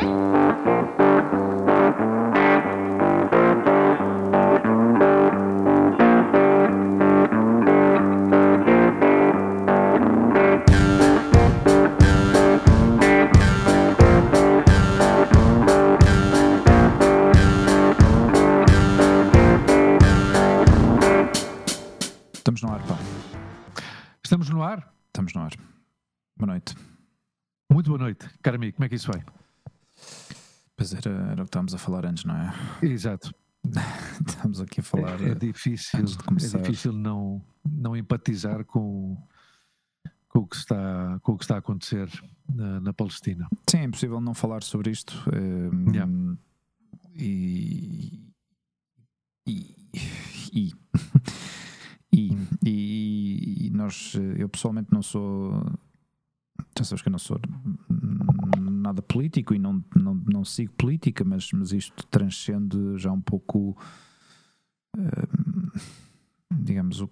Estamos estávamos a falar antes, não é? Exato. Estamos aqui a falar. É, é difícil, de começar. é difícil não, não empatizar com, com, o que está, com o que está a acontecer na, na Palestina. Sim, é impossível não falar sobre isto. eh, Yeah. E. E. E. E, e- e nós, eh, eu pessoalmente não sou. Já sabes que eu não sou nada político e não, não, não sigo política, mas, mas isto transcende já um pouco. hum, digamos, o.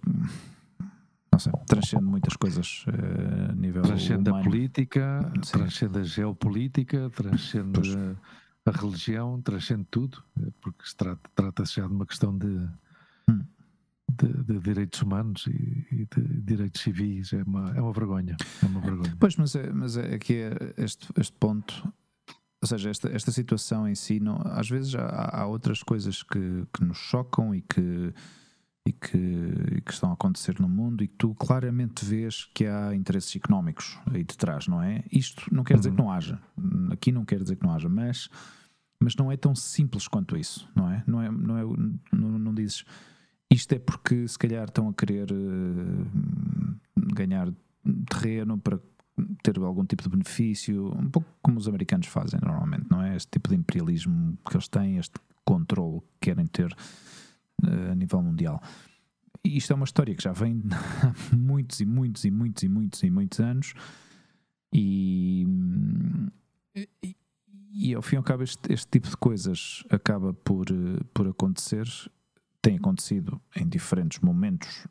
Não sei, transcende muitas coisas eh, a nível. Transcende a humano. política, Sim. transcende a geopolítica, transcende Pois. a, a religião, transcende tudo, eh, porque se trata- trata-se já de uma questão de. De, de direitos humanos e, e de direitos civis. É uma, é uma vergonha. É uma vergonha. Pois, mas é, mas é aqui é este, este ponto, ou seja, esta, esta situação em si, não, às vezes há, há outras coisas que, que nos chocam e que, e, que, e que estão a acontecer no mundo e que tu claramente vês que há interesses económicos aí de trás, não é? Isto não quer dizer que não haja, aqui não quer dizer que não haja, mas, mas não é tão simples quanto isso, não é? Não, é, não, é, não, não dizes isto é porque se calhar estão a querer eh, ganhar terreno para ter algum tipo de benefício, um pouco como os americanos fazem normalmente, não é? Este tipo de imperialismo que eles têm, este controle que querem ter eh, a nível mundial. E isto é uma história que já vem há muitos e muitos e muitos e muitos e muitos anos e, e, e ao fim e ao cabo este, este tipo de coisas acaba por, eh, por acontecer, tem acontecido em diferentes momentos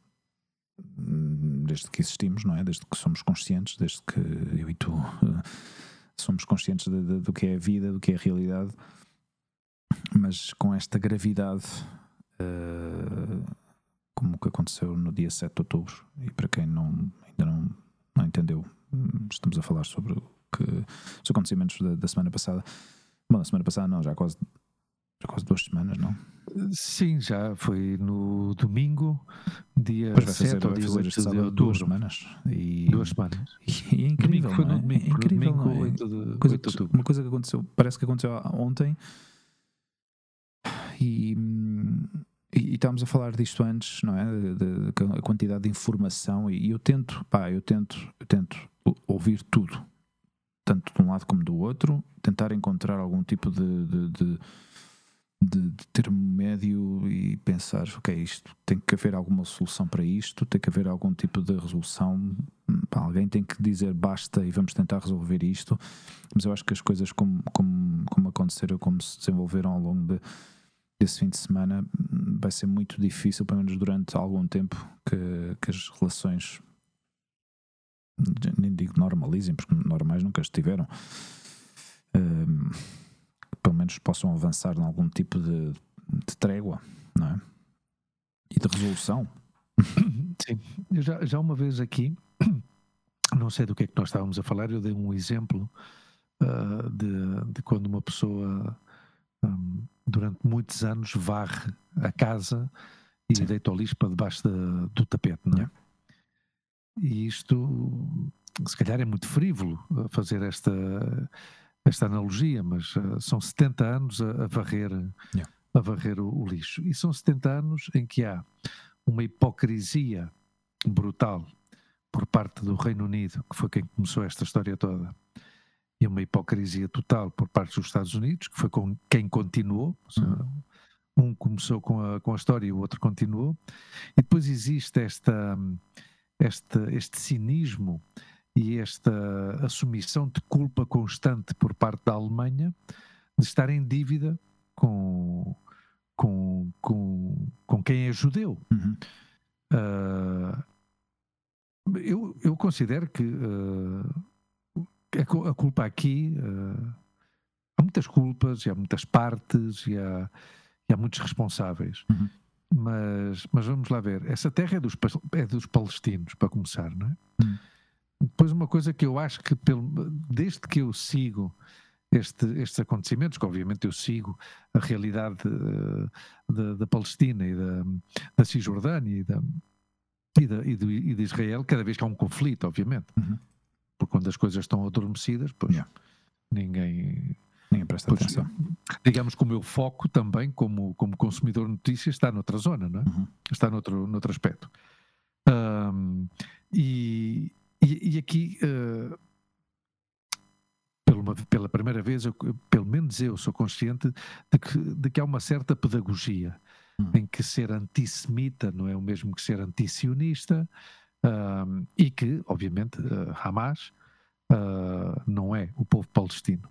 hum, desde que existimos, não é? Desde que somos conscientes, desde que eu e tu somos conscientes de- de- do que é a vida, do que é a realidade, mas com esta gravidade, eh, como que aconteceu no dia 7 de outubro, e para quem não, ainda não, não entendeu, hum, estamos a falar sobre que, os acontecimentos da, da semana passada. Bom, da semana passada não, já quase, quase duas semanas, não? Sim, já foi no domingo, dia fazer, 7 ou dia fazer 8 este de sábado duas outubro. semanas. E, Duas semanas. e é incrível, Domingo, no é? domingo. é incrível, domingo, não é? 8 de, Coisa 8 de que- outubro. uma coisa que aconteceu, parece que aconteceu ontem e, e, e estávamos a falar disto antes, não é? De, de- de- a quantidade de informação e, e eu tento, pá, eu tento, eu tento ouvir tudo, tanto de um lado como do outro, tentar encontrar algum tipo de, de, de, termo médio e pensar, ok, isto tem que haver alguma solução para isto, tem que haver algum tipo de resolução. Alguém tem que dizer basta e vamos tentar resolver isto. Mas eu acho que as coisas como, como, como aconteceram, como se desenvolveram ao longo de- desse fim de semana, vai ser muito difícil, pelo menos durante algum tempo, que, que as relações nem digo normalizem, porque normais nunca estiveram. Que pelo menos possam avançar em algum tipo de, de trégua, não é? E de resolução. Sim, eu já, já uma vez aqui, não sei do que é que nós estávamos a falar, eu dei um exemplo ah, de, de quando uma pessoa hum, durante muitos anos varre a casa e Sim. deita o lixo para debaixo da- do tapete, não é? Yeah. E isto, se calhar, é muito frívolo fazer esta, esta analogia, mas ah, são 70 anos a, a varrer, Yeah. a varrer o, o lixo. E são 70 anos em que há uma hipocrisia brutal por parte do Reino Unido, que foi quem começou esta história toda, e uma hipocrisia total por parte dos Estados Unidos, que foi com quem continuou. ou seja, Um começou com a, com a história e o outro continuou. E depois existe esta, este, este cinismo e esta assumição de culpa constante por parte da Alemanha de estar em dívida com, com, com, com quem é judeu. Uhum. Ah, eu, eu considero que ah, a, cu- a culpa aqui. ah, há muita muitas culpas, e há muitas partes, e há, e há muitos responsáveis. Uhum. Mas, mas vamos lá ver. Essa terra é dos, é dos palestinos, para começar, não é? Uhum. Depois, uma coisa que eu acho que, pelo, desde que eu sigo este, estes acontecimentos, que obviamente eu sigo a realidade da, da Palestina e da, da Cisjordânia e da, e, da, e, do, e de Israel, cada vez que há um conflito, obviamente. Uhum. Porque quando as coisas estão adormecidas, pois Yeah. ninguém. Ninguém presta pois, atenção. digamos que o meu foco também, como, como consumidor de notícias, está noutra zona, não é? Uhum. Está noutro, noutro aspecto. Ahm, e, e, e aqui, eh, pela, pela primeira vez, eu- pelo menos eu sou consciente de que, de que há uma certa pedagogia Hum. em que ser antissemita não é o mesmo que ser antisionista ahm, e que, obviamente, eh, Hamas ah, não é o povo palestino.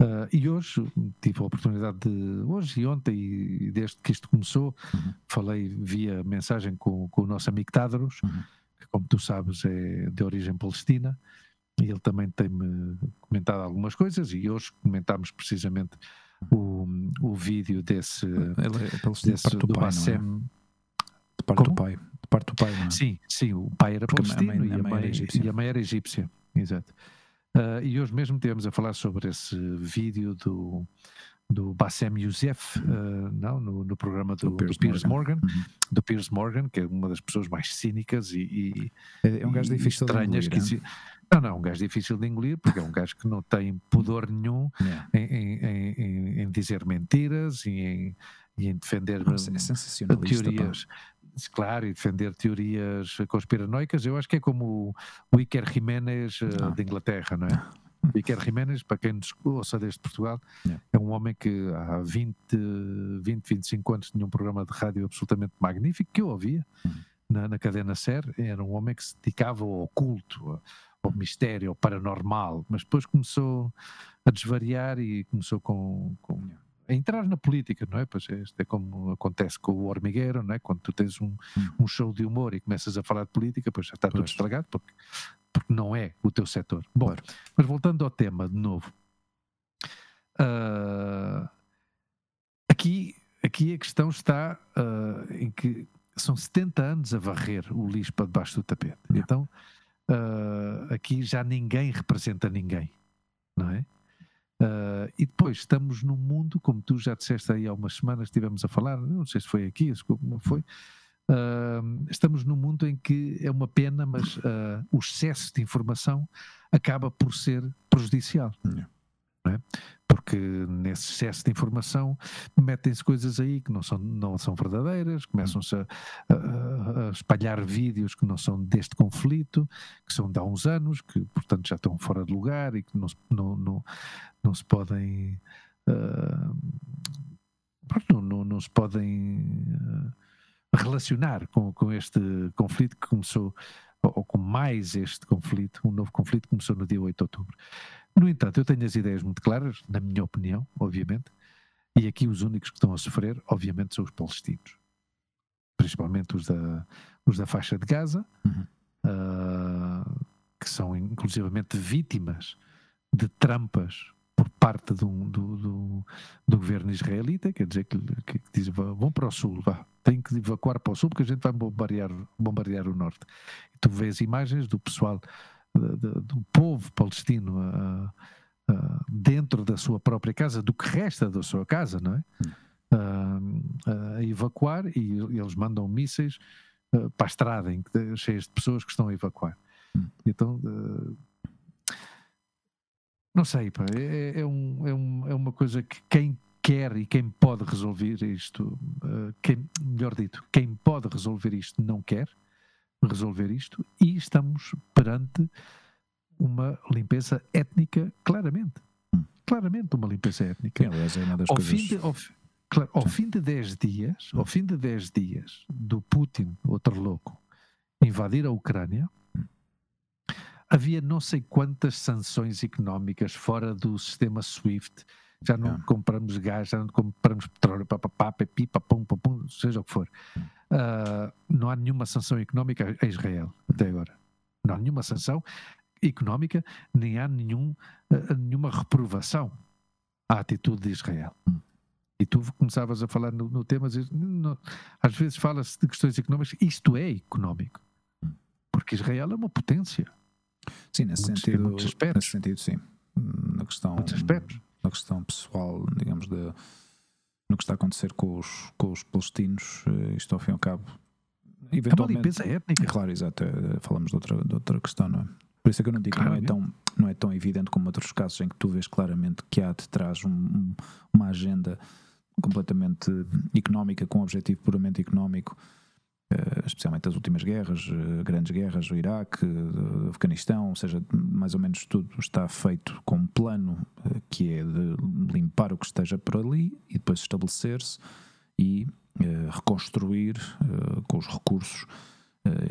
Ah, e hoje tive a oportunidade de, hoje e ontem, e desde que isto começou, Uhum. falei via mensagem com, com o nosso amigo Tadros, Uhum. Que, como tu sabes, é de origem palestina, e ele também tem-me comentado algumas coisas, e hoje comentámos precisamente o, o vídeo desse, Ele é de desse parte do do pai, é? Bassem. De parte do Como? pai. De parte do pai, não é? Sim, sim, o pai era Porque palestino a mãe- e, a mãe era mãe, egípcia. e a mãe era egípcia. Exato. Ah, e hoje mesmo tivemos a falar sobre esse vídeo do, do Bassem Youssef, ah, não, no, no programa do, Do do Piers Piers, Morgan. Uhum. do Piers Morgan, que é uma das pessoas mais cínicas e, e, É, é um gajo difícil de estranhas engolir, que é? Não, não, um gajo difícil de engolir, porque é um gajo que não tem pudor nenhum em, em- em- em- dizer mentiras e em, e defender É sensacionalista. pá. teorias, claro, e defender teorias conspiranoicas. Eu acho que é como o Iker Jiménez eh, Ah. de Inglaterra, não é? Iker Jiménez, para quem nos ouça desde Portugal, Yeah. é um homem que há 20, 20 25 anos tinha um programa de rádio absolutamente magnífico que eu ouvia Uhum. na, na cadena SER. Era um homem que se dedicava ao oculto, ao mistério, ao paranormal, mas depois começou a desvariar e começou com, com a entrar na política, não é? Pois é, isto é como acontece com o Hormigueiro, não é? Quando tu tens um, um show de humor e começas a falar de política, pois já está tudo Pois. estragado porque, porque não é o teu setor. Bom, Claro. mas voltando ao tema de novo, ah, aqui, aqui a questão está ah, em que são 70 anos a varrer o lixo para debaixo do tapete. Então ah, aqui já ninguém representa ninguém, não é? Ah, e depois estamos num mundo, como tu já disseste aí há umas semanas, estivemos a falar, não sei se foi aqui, se como foi, estamos num mundo em que é uma pena, mas ah, o excesso de informação acaba por ser prejudicial. Yeah. não é? Porque nesse excesso de informação metem-se coisas aí que não são, não são verdadeiras, começam-se a, a- a espalhar vídeos que não são deste conflito, que são de há uns anos, que portanto já estão fora de lugar e que não, se- não, não, não se podem. pronto, não, não, não se podem ah, relacionar com, com este conflito que começou, ou, com mais este conflito, um novo conflito que começou no dia 8 de outubro. No entanto, eu tenho as ideias muito claras, na minha opinião, obviamente, e aqui os únicos que estão a sofrer, obviamente, são os palestinos, principalmente os da, os da faixa de Gaza, Uhum. ah, que são inclusivamente vítimas de trampas por parte do, do, do, do governo israelita, quer dizer que, que, que diz, "Vá- vão para o sul, vá, tem que evacuar para o sul porque a gente vai bombardear, bombardear o norte. E tu vês imagens do pessoal, do povo palestino dentro da sua própria casa, do que resta da sua casa, não é? Ah, a evacuar e eles mandam mísseis ah, para a estrada, em cheias de pessoas que estão a evacuar. Hum. Então, ah, não sei, pá, é, é, um- é um- é uma coisa que quem quer e quem pode resolver isto, ah, quem, melhor dito, quem pode resolver isto não quer resolver isto e estamos perante uma limpeza étnica, claramente. Hum. Claramente uma limpeza étnica. Aliás, é uma das Ao coisas. fim, de, ao, claro, ao fim de 10 dias, ao fim de 10 dias do Putin, outro louco, invadir a Ucrânia, havia não sei quantas sanções económicas fora do sistema SWIFT. Já não Yeah. compramos gás, já não compramos petróleo, papapá, pepi, papum, papum, seja o que for. Ah, não há nenhuma sanção económica a Israel até agora. Não há nenhuma sanção económica, nem há nenhum, ah, nenhuma reprovação à atitude de Israel. Hum. E tu começavas a falar no, no tema, não, às vezes fala-se de questões económicas, isto é económico. Hum. Porque Israel é uma potência. Sim, nesse sentido, nesse sentido, sim. Na questão, na questão pessoal, digamos, de, no que está a acontecer com os, com os palestinos, eh, isto ao fim e ao cabo. Eventualmente, é uma limpeza étnica. Claro, exato. Eh, falamos de outra, de outra questão, não é? Por isso é que eu não digo que não é, tão, não é tão evidente como outros casos em que tu vês claramente que há de trás um, uma agenda completamente económica, com um objetivo puramente económico, especialmente as últimas guerras, uh, grandes guerras, o Iraque, uh, Afeganistão, ou seja, mais ou menos tudo está feito com um plano que é de limpar o que esteja por ali e depois estabelecer-se e reconstruir com os recursos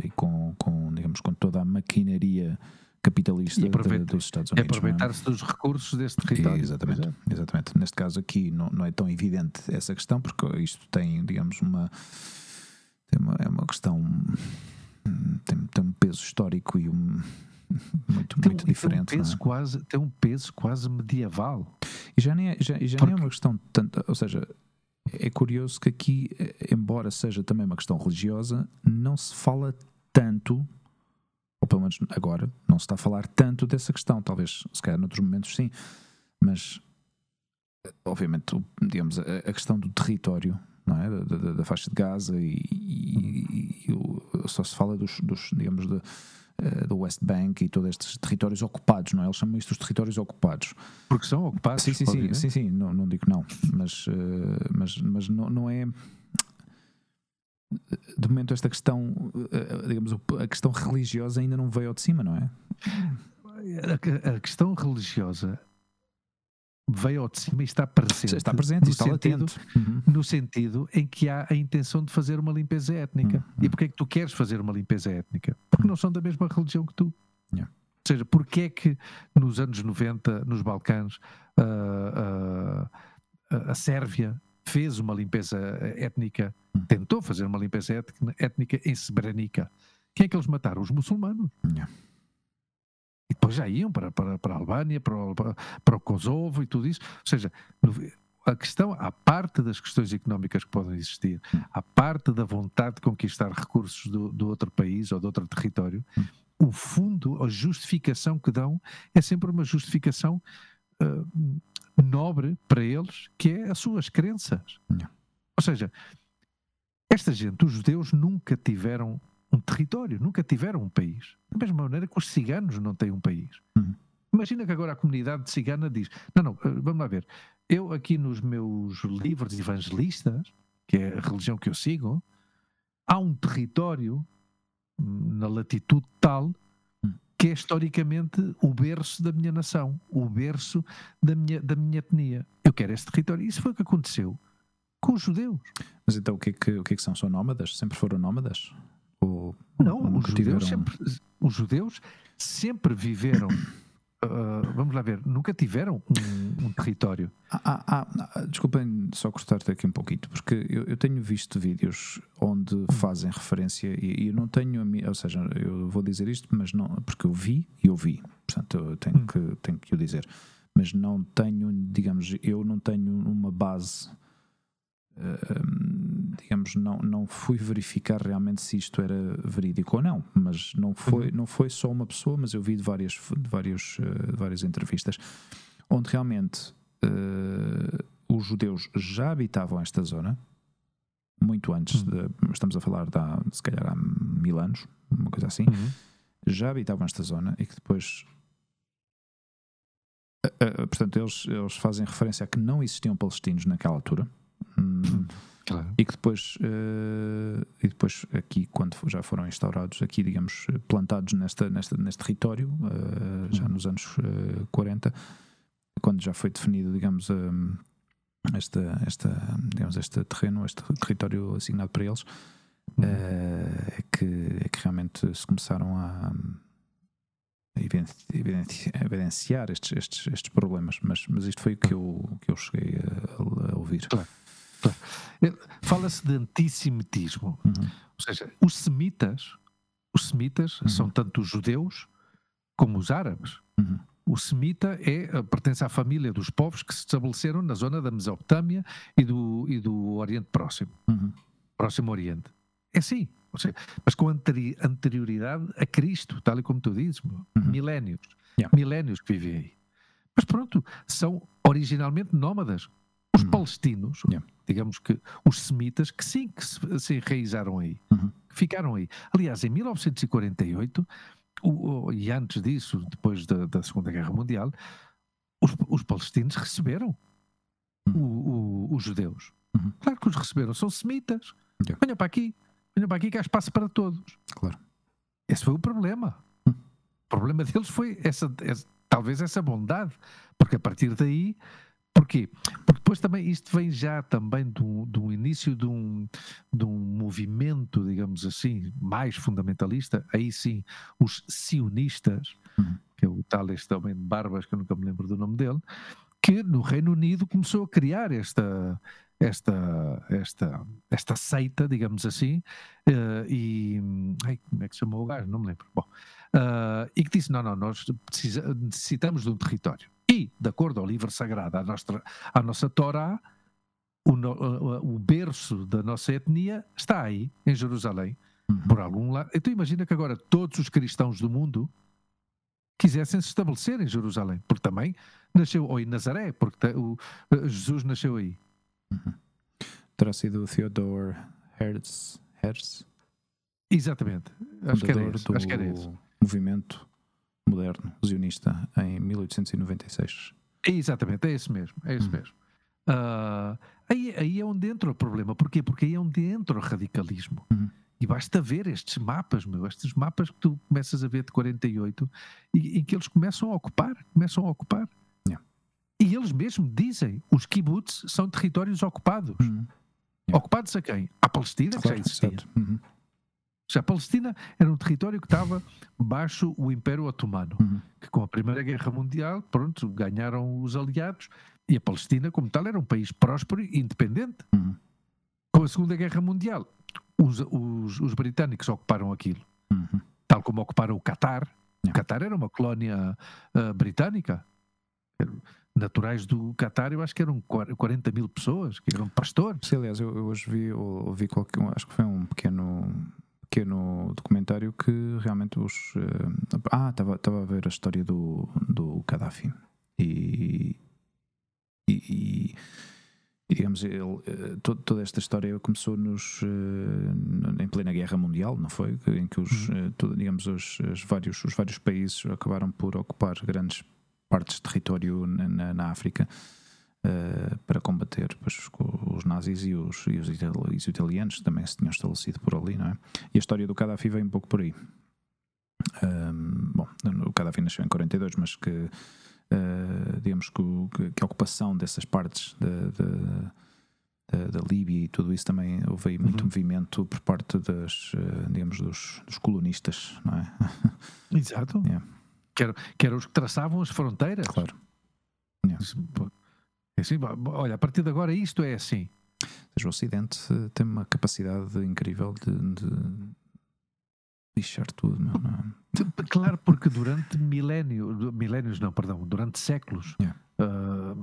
e com, com, digamos, com toda a maquinaria capitalista dos Estados Unidos. É? Aproveitar-se é? dos recursos desse território. Exatamente, exatamente. Neste caso aqui não, não é tão evidente essa questão, porque isto tem, digamos, uma, tem uma é uma questão tem, tem um peso histórico e um muito, tem, muito diferente. Tem um, peso é? quase, tem um peso quase medieval. E já nem é, já, já porque... nem é uma questão tanto, ou seja, é curioso que aqui, embora seja também uma questão religiosa, não se fala tanto ou pelo menos agora, não se está a falar tanto dessa questão. Talvez, se calhar, noutros momentos, sim, mas obviamente, digamos, a, a questão do território. É? da, da, da faixa de Gaza e, e, e o, só se fala dos, dos digamos, de, uh, do West Bank e todos estes territórios ocupados, não é? Eles chamam isto os territórios ocupados. Porque são ocupados? Sim, sim, sim, sim, sim, não, não digo não, mas, uh, mas, mas não, não é de momento esta questão, eh, digamos, a questão religiosa ainda não veio ao de cima, não é? A, questão religiosa veio ao de cima e está presente. Está presente, no está sentido, uhum. No sentido em que há a intenção de fazer uma limpeza étnica. Uhum. E porquê é que tu queres fazer uma limpeza étnica? Porque não são da mesma religião que tu. Yeah. Ou seja, porquê é que nos anos 90, nos Balcãs, uh, uh, a Sérvia fez uma limpeza étnica, tentou fazer uma limpeza étnica em Srebrenica. Quem é que eles mataram? Os muçulmanos. Yeah. E depois já iam para, para, para a Albânia, para o, para o Kosovo e tudo isso. Ou seja, a questão, a parte das questões económicas que podem existir, a parte da vontade de conquistar recursos do, do outro país ou de outro território, o fundo, a justificação que dão é sempre uma justificação uh, nobre para eles, que é as suas crenças. Não. Ou seja, esta gente, os judeus, nunca tiveram um território, nunca tiveram um país. Da mesma maneira que os ciganos não têm um país. Uhum. Imagina que agora a comunidade cigana diz: não, não, eh, vamos lá ver. Eu, aqui nos meus livros evangelistas, que é a religião que eu sigo, há um território hum, na latitude tal que é historicamente o berço da minha nação, o berço da minha, da minha etnia. Eu quero esse território. Isso foi o que aconteceu com os judeus. Mas então o que é que, o que, é que são? São nómadas? Sempre foram nómadas? Ou, não, os, judeus sempre, os judeus sempre viveram Uh, vamos lá ver, nunca tiveram um, um território. Ah, ah, ah, desculpem só cortar-te aqui um pouquinho, porque eu, eu, tenho visto vídeos onde hum. fazem referência e, e eu não tenho, ou seja, eu vou dizer isto, mas não, porque eu vi e ouvi, portanto eu tenho, hum. que, tenho que o dizer, mas não tenho, digamos, eu não tenho uma base digamos, não, não fui verificar realmente se isto era verídico ou não, mas não foi, uhum. não foi só uma pessoa, mas eu vi de várias, de várias, uh, várias entrevistas onde realmente uh, os judeus já habitavam esta zona muito antes, uhum. de, estamos a falar de há, se calhar há mil anos, uma coisa assim, uhum. já habitavam esta zona e que depois portanto, eles, eles fazem referência a que não existiam palestinos naquela altura. Hum, claro. E que depois, uh, e depois aqui, quando já foram instaurados, aqui, digamos, plantados nesta, nesta, neste território, uh, já uhum. nos anos uh, 40, quando já foi definido, digamos, esta, esta, digamos, este terreno, este território assignado para eles, uhum. é, que, é que realmente se começaram a evidenciar estes, estes, estes problemas, mas, mas isto foi o que eu, que eu cheguei a, a ouvir. Claro. Fala-se de antissemitismo. Uhum. Ou seja, os semitas, os semitas uhum. são tanto os judeus como os árabes. Uhum. O semita é, pertence à família dos povos que se estabeleceram na zona da Mesopotâmia e do, e do Oriente Próximo. Uhum. Próximo Oriente. É sim. Seja, mas com anteri anterioridade a Cristo, tal e como tu dizes, uhum. milénios. Yeah. Milénios que vivem aí. Mas pronto, são originalmente nómadas. Os uhum. palestinos, yeah. Digamos que os semitas, que sim, que se, se enraizaram aí, uhum. que ficaram aí. Aliás, em 1948, o, o, e antes disso, depois da, da Segunda Guerra Mundial, os, os palestinos receberam uhum. os judeus. Uhum. Claro que os receberam, são semitas. Yeah. Venha para aqui, venha para aqui que há espaço para todos. Claro. Esse foi o problema. Uhum. O problema deles foi essa, essa, talvez essa bondade, porque a partir daí Porquê? Porque depois também isto vem já também do, do início de um, de um movimento, digamos assim, mais fundamentalista, aí sim, os sionistas, uhum. que é o tal este homem de barbas, que eu nunca me lembro do nome dele, que no Reino Unido começou a criar esta, esta, esta, esta seita, digamos assim, uh, e ai, como é que se chamou o gajo? Não me lembro. Bom, uh, e que disse: não, não, nós precisa, necessitamos de um território. E, de acordo ao livro sagrado, à nossa, à nossa Torá, o, o, berço da nossa etnia está aí, em Jerusalém, uhum. por algum lado. Então imagina que agora todos os cristãos do mundo quisessem se estabelecer em Jerusalém, porque também nasceu, ou em Nazaré, porque o, Jesus nasceu aí. Uhum. Terá sido Theodore Herz, Herz? Exatamente, acho que, era esse, acho que era esse. movimento moderno, zionista, em 1896. Exatamente, é esse mesmo, é esse hum. mesmo. Uh, aí, aí é onde entra o problema. Porquê? Porque aí é onde entra o radicalismo. Uhum. E basta ver estes mapas, meu, estes mapas que tu começas a ver de 48 e, e que eles começam a ocupar, começam a ocupar. Yeah. E eles mesmo dizem, os kibbutz são territórios ocupados. Uhum. Yeah. Ocupados a quem? À Palestina, claro, que já existia. Uhum. A Palestina era um território que estava baixo o Império Otomano, uhum. que com a Primeira Guerra Mundial, pronto, ganharam os aliados e a Palestina, como tal, era um país próspero e independente. Uhum. Com a Segunda Guerra Mundial, os, os, os britânicos ocuparam aquilo, uhum. tal como ocuparam o Catar. O Catar era uma colónia uh, britânica. Naturais do Catar, eu acho que eram 40 mil pessoas, que eram pastores. Sim, aliás, eu, eu hoje vi, ouvi qualquer, acho que foi um pequeno pequeno documentário que realmente os. Uh, ah, estava a ver a história do, do Gaddafi. E. E, e, digamos, ele, uh, todo, toda esta história começou nos, uh, em plena guerra mundial, não foi? Em que os, uhum. todo, digamos, os, os, vários, os vários países acabaram por ocupar grandes partes de território na, na, na África uh, para combater pois, os nazis e os, e os, italianos que também se tinham estabelecido por ali, não é? E a história do Gaddafi vem um pouco por aí. Um, bom, o Gaddafi nasceu em 42, mas que, uh, digamos que, que, a ocupação dessas partes da, da, Líbia e tudo isso também houve aí muito uhum. movimento por parte das, uh, digamos, dos, dos, colonistas, não é? Exato. Yeah. Que, eram, que eram os que traçavam as fronteiras. Claro. Yeah. É assim, olha, a partir de agora isto é assim. o Ocidente tem uma capacidade incrível de, de lixar tudo, não, não. É? Claro, porque durante milénios, milénios não, perdão, durante séculos, yeah. uh,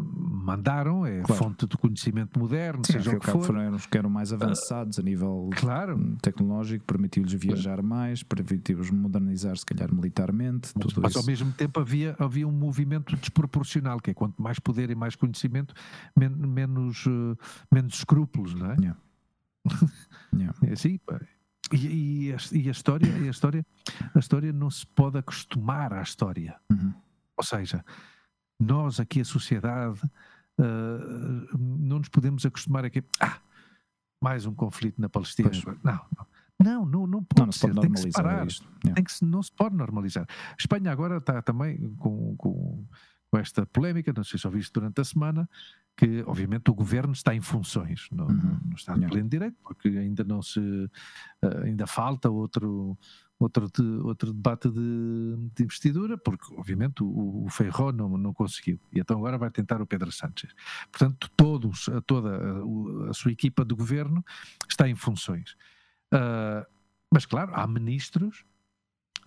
mandaram, é claro. fonte de conhecimento moderno, Sim, seja o que for. Foram os que eram mais avançados uh, a nível claro. tecnológico, permitiu-lhes viajar mais, permitiu-lhes modernizar, se calhar, militarmente. Mas, ao mesmo tempo havia, havia um movimento desproporcional, que é quanto mais poder e mais conhecimento, men menos, uh, menos escrúpulos, não é? Yeah. yeah. É assim, pá. E, e, a, e, a, história, e a história, a história não se pode acostumar à história. Uhum. Ou seja, nós aqui a sociedade uh, não nos podemos acostumar a que ah, mais um conflito na Palestina. Não, não, não, não, pode não, ser. Pode tem que se parar. Tem que se, não se pode normalizar. A Espanha agora está também com, com, com esta polémica, não sei se ouviste durante a semana, que obviamente o governo está em funções, não, uhum. não está de pleno direito, porque ainda não se uh, ainda falta outro outro, de, outro debate de, de, investidura, porque obviamente o, o Feijó não, não conseguiu, e então agora vai tentar o Pedro Sánchez. Portanto, todos, toda a, a sua equipa de governo está em funções. Uh, mas claro, há ministros,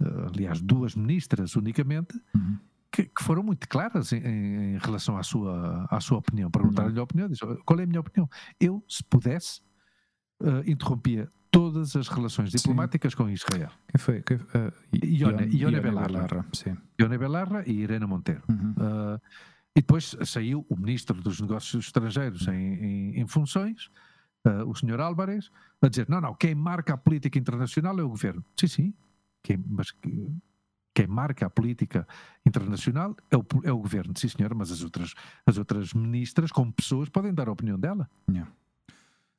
uh, aliás, duas ministras unicamente, uhum. Que, que foram muito claras em, em, relação à sua, à sua opinião. Perguntaram-lhe a opinião, disse, qual é a minha opinião? Eu, se pudesse, uh, interrompia todas as relações diplomáticas sim. com Israel. Quem foi? Quem, uh, Ione, Ione, Ione Belarra. Belarra sim. Ione Belarra e Irena Monteiro. Uhum. Uh, e depois saiu o ministro dos Negócios Estrangeiros em, em, em funções, uh, o senhor Álvarez, a dizer: não, não, quem marca a política internacional é o governo. Sim, sim, quem, mas quem marca a política internacional é o, é o governo. Sim, senhora, mas as outras, as outras ministras, como pessoas, podem dar a opinião dela. Yeah.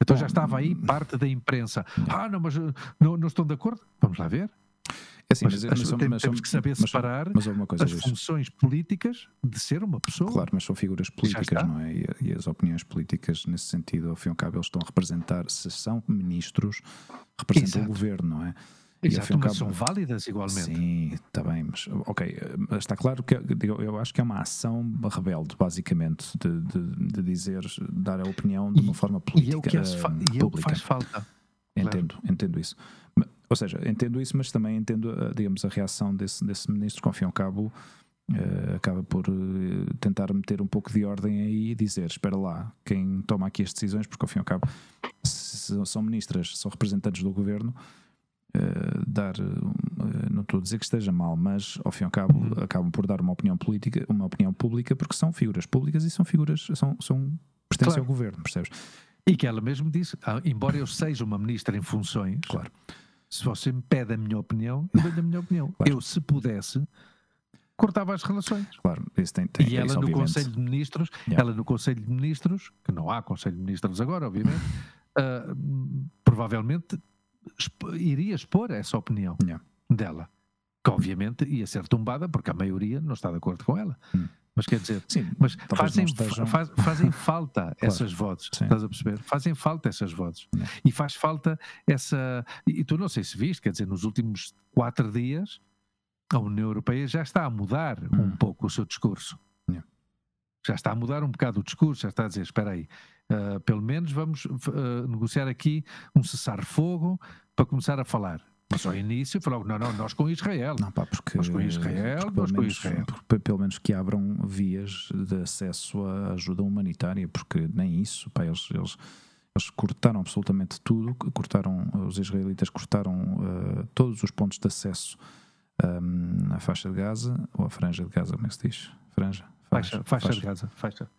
Então Bom, já estava aí parte da imprensa. Yeah. Ah, não, mas não, não estão de acordo? Vamos lá ver. É assim, mas, mas, mas, temos, mas, temos que saber separar as funções políticas de ser uma pessoa. Claro, mas são figuras políticas, não é? E, e, as opiniões políticas, nesse sentido, ao fim e ao cabo, eles estão a representar, se são ministros, representam Exato. o governo, não é? Exato, mas são válidas igualmente. Sim, está bem, mas ok, está claro que eu acho que é uma ação rebelde, basicamente, de, de, de dizer, dar a opinião de uma e, forma política. E é o que, fa e é o que faz falta. Entendo, claro. entendo isso. Ou seja, entendo isso, mas também entendo, eh, digamos, a reação desse, desse ministro, que ao fim e ao cabo uh, acaba por uh, tentar meter um pouco de ordem aí e dizer: espera lá, quem toma aqui as decisões, porque ao fim e ao cabo se são ministras, são representantes do governo. Uh, dar, não estou a dizer que esteja mal, mas ao fim e ao cabo uhum. acabam por dar uma opinião política, uma opinião pública, porque são figuras públicas e são figuras, são, são pertencem claro. ao governo, percebes? E que ela mesmo disse, ah, embora eu seja uma ministra em funções, claro se você me pede a minha opinião, eu dou-lhe a minha opinião. Claro. Eu, se pudesse, cortava as relações. Claro, isso tem, tem E ela isso, no obviamente. Conselho de Ministros, yeah. ela no Conselho de Ministros, que não há Conselho de Ministros agora, obviamente, uh, provavelmente iria expor essa opinião yeah. dela. Que obviamente ia ser tombada porque a maioria não está de acordo com ela. Hum. Mas quer dizer, Sim, mas fazem, estejam... faz, fazem falta claro. essas vozes, Sim. estás a perceber? Fazem falta essas vozes. E faz falta essa. E tu não sei se viste, quer dizer, nos últimos quatro dias, a União Europeia já está a mudar hum. um pouco o seu discurso. Já está a mudar um bocado o discurso, já está a dizer: espera aí, uh, pelo menos vamos uh, negociar aqui um cessar-fogo para começar a falar. Mas ao início falou, não, não, nós com Israel. Não, pá, porque, nós com Israel, nós com menos, Israel. Porque, pelo menos que abram vias de acesso à ajuda humanitária, porque nem isso, pá, eles, eles, eles cortaram absolutamente tudo, cortaram, os israelitas cortaram uh, todos os pontos de acesso um, à faixa de Gaza, ou à franja de Gaza, como é que se diz? Franja? Faixa, faixa, faixa. de Gaza, faixa.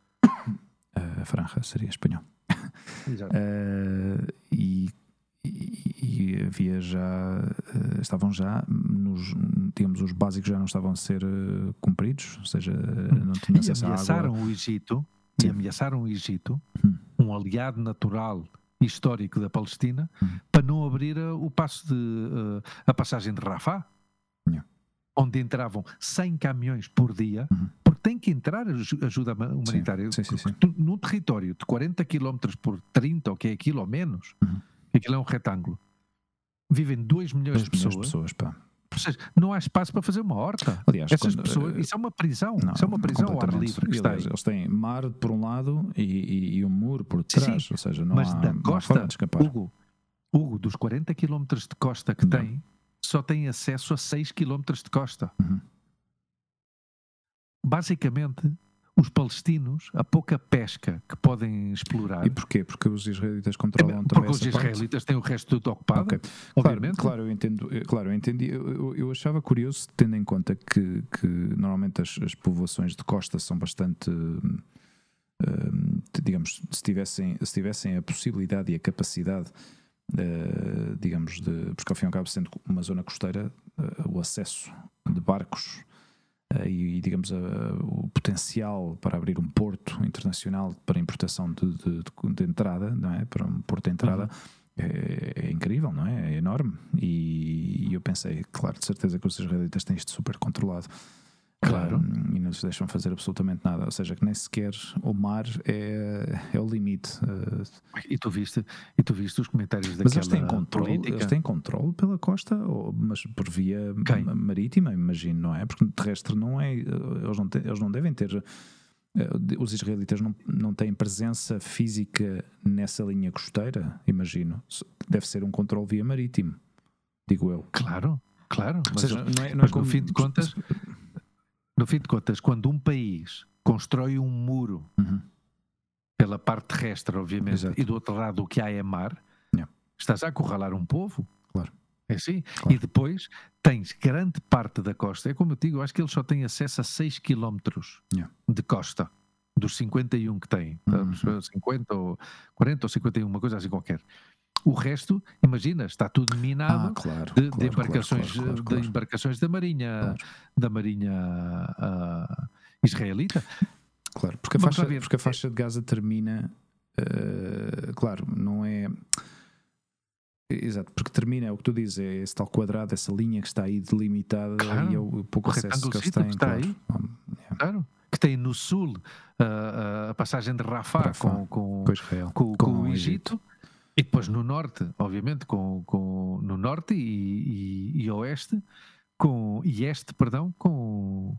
A franja seria espanhol. Exato. Uh, e e, havia já uh, estavam já nos digamos os básicos já não estavam a ser uh, cumpridos ou seja hum. não tinha acesso e ameaçaram o Egito e ameaçaram o Egito hum. um aliado natural histórico da Palestina hum. para não abrir o passo de a passagem de Rafah onde entravam 100 caminhões por dia uhum. Tem que entrar ajuda humanitária sim, sim, sim, num território de 40 km por 30 ou que é aquilo ou menos uhum aquilo é um retângulo. Vivem 2 milhões de pessoas. pessoas pá. Seja, não há espaço para fazer uma horta. Aliás, Essas quando, pessoas, uh, isso é uma prisão. Não, isso é uma prisão ao ar livre. Que aliás, eles têm mar por um lado e, e, e um muro por trás. Sim, ou seja, não mas há, da costa, de escapar. Hugo, Hugo, dos 40 km de costa que não. tem, só tem acesso a 6 km de costa. Uhum. Basicamente, os palestinos a pouca pesca que podem explorar. E porquê? Porque os israelitas controlam é, também Porque os israelitas parte? têm o resto tudo ocupado, okay. obviamente. Claro, claro, eu entendo, claro, eu entendi. Eu, eu, achava curioso, tendo em conta que, que normalmente as, as povoações de costa são bastante. Hum, digamos, se tivessem, se tivessem a possibilidade e a capacidade, uh, digamos, de. Porque ao fim e ao cabo, sendo uma zona costeira, uh, o acesso de barcos uh, e, digamos, uh, o potencial para abrir um porto internacional para importação de, de, de entrada, não é? Para um porto de entrada. Uhum. É, é, incrível, não é? É enorme. E, e, eu pensei, claro, de certeza que os israelitas têm isto super controlado. Claro. Um, e não lhes deixam fazer absolutamente nada. Ou seja, que nem sequer o mar é, é o limite. Uh, e, tu viste, e tu viste os comentários daquela Mas eles têm controle, eles têm controle pela costa, ou, mas por via Quem? marítima, imagino, não é? Porque terrestre não é. Eles não, te, eles não devem ter. Uh, os israelitas não, não têm presença física nessa linha costeira, imagino. Deve ser um controle via marítimo, digo eu. Claro, claro. Mas, seja, não é, não é como, no fim de contas no fim de contas, quando um país constrói um muro Uhum. pela parte terrestre, obviamente, Exato. e do outro lado o que há é mar, Yeah. estás a acorralar um povo. Claro. É assim. Claro. E depois tens grande parte da costa. É como eu digo, eu acho que eles só têm acesso a 6 km Yeah. de costa. Dos 51 que têm. Uhum. perceber? 50 ou 40 ou 51, uma coisa assim qualquer. O resto, imagina, está tudo minado Ah, claro. de, de claro, embarcações, claro, de embarcações da Marinha, da Marinha ah, israelita. Claro, porque a, Vamos faixa, porque a faixa de Gaza termina. eh, claro, não é. Exato, porque termina, é o que tu dizes, é esse tal quadrado, essa linha que está aí delimitada Claro, e é o, pouco acesso que eles têm. que está claro. aí. Yeah, Claro. Que tem no sul ah, a passagem de Rafah, Rafah, com, com, Com Israel. com, com com o o Egito. E depois no norte, obviamente, com, com, no norte e, e, e oeste, com, e este, perdão, com,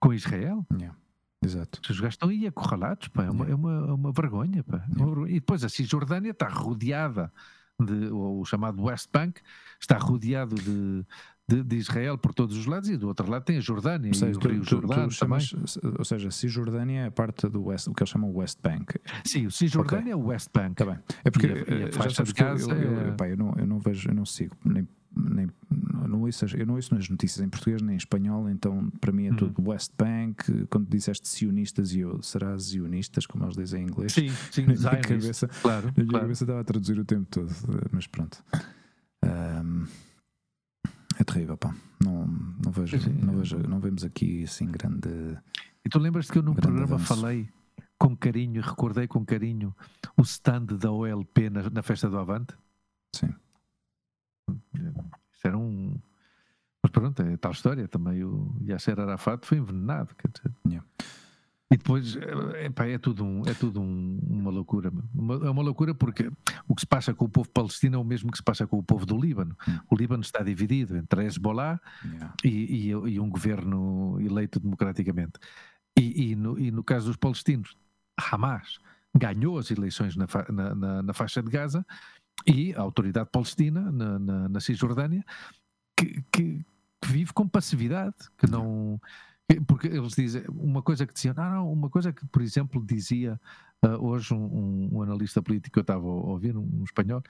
com Israel. Yeah, Exato. Os gajos estão aí acorralados, pá. É, uma, é, uma, é uma vergonha. Pá. É uma vergonha. E depois a Cisjordânia está rodeada, de, o chamado West Bank, está rodeado de, de, de Israel por todos os lados e do outro lado tem a Jordânia Ou seja, e o Rio Jordão também. ou seja, Cisjordânia é parte do West, o que eles chamam West Bank. Sim, o Cisjordânia é o West Bank. Está bem. É porque E a- e a eh, já sabes que eu, eu, eu, é- pá, eu não, eu não vejo, eu não sigo, nem, nem eu não ouço, eu não ouço nas notícias em português nem em espanhol, então para mim é Uhum. tudo West Bank. Quando disseste sionistas, e eu será zionistas, como eles dizem em inglês. Sim, sim, na minha cabeça, Claro, na minha claro. cabeça estava a traduzir o tempo todo, mas pronto. Ahm, é terrível, pá. Não, não, vejo, não, vejo, não vemos aqui assim grande. E tu lembras-te que eu num programa avanço. falei com carinho, recordei com carinho o stand da OLP na, na festa do Avante? Sim. Isso era um. Mas pronto, é tal história. Também o Yasser Arafat foi envenenado. Quer dizer. Yeah. E depois, eh, epá, é tudo, um, é tudo um- uma loucura. Uma- é uma loucura porque o que se passa com o povo palestino é o mesmo que se passa com o povo do Líbano. Hum. O Líbano está dividido entre Hezbollah Yeah. e, e- e um governo eleito democraticamente. E, e no, e no caso dos palestinos, Hamas ganhou as eleições na, fa- na- na- na faixa de Gaza e a autoridade palestina na, na, na Cisjordânia que, que- que vive com passividade, que não que- porque eles dizem uma coisa que diziam, não, não, uma coisa que, por exemplo, dizia ah, hoje um, um- um analista político eu estava a ouvir, um, um espanhol,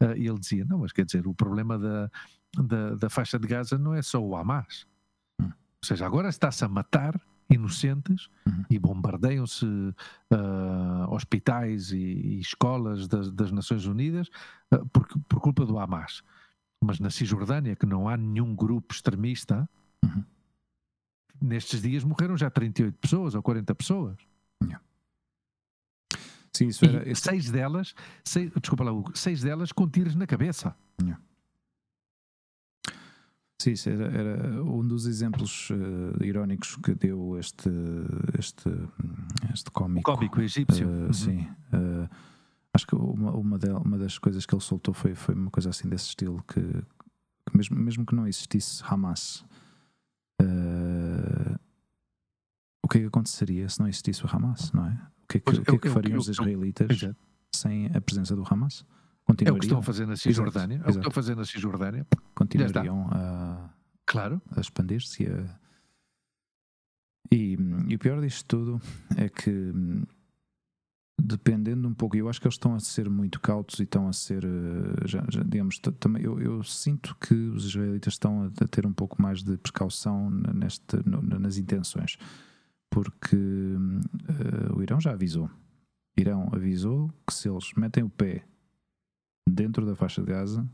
ah, e ele dizia, não, mas quer dizer, o problema da, da, da faixa de Gaza não é só o Hamas. Hum. Ou seja, agora está-se a matar inocentes Uhum. e bombardeiam-se ah, hospitais e, e escolas das, das Nações Unidas ah, por, por culpa do Hamas. Mas na Cisjordânia, que não há nenhum grupo extremista, Uhum. Nestes dias morreram já 38 pessoas ou 40 pessoas. Sim, isso era. isso- seis delas, seis, desculpa lá, Hugo, seis delas com tiros na cabeça. Sim, isso era, era um dos exemplos eh, irónicos que deu este, este, este O cómico. cómico egípcio. Eh, Uhum. Sim. eh, acho que uma, uma, del- uma das coisas que ele soltou foi, foi uma coisa assim desse estilo que, que mesmo, mesmo que não existisse Hamas, o que é que aconteceria se não existisse o Hamas, não é? O que é que, Pois, o que, é que fariam eu- os eu- israelitas Exato. sem a presença do Hamas? É o que estão Continuariam, a fazer na Cisjordânia. É o que exato. estão a fazer na Cisjordânia. continuariam a, Claro. a expandir-se e, a- e, e o pior disto tudo é que dependendo um pouco, eu acho que eles estão a ser muito cautos e estão a ser eh, já, já, digamos, também eu, eu sinto que os israelitas estão a, a ter um pouco mais de precaução neste, no- nas intenções porque eh, o Irão já avisou Irão avisou que se eles metem o pé dentro da faixa de Gaza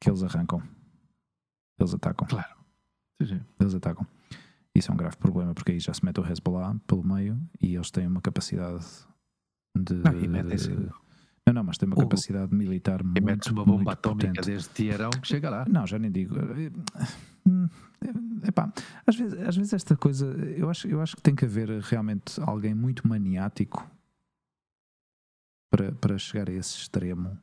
que eles arrancam eles atacam Claro. Eles atacam. Isso é um grave problema porque aí já se mete o Hezbollah pelo meio e eles têm uma capacidade de. Não, e metem-se- Não, não, mas têm uma Hugo, capacidade militar E muito, metes uma bomba atómica potente. desde Teherão que chega lá. Não, já nem digo. Hum, Epá, às vezes, às vezes esta coisa, eu acho, eu acho que tem que haver realmente alguém muito maniático para, para chegar a esse extremo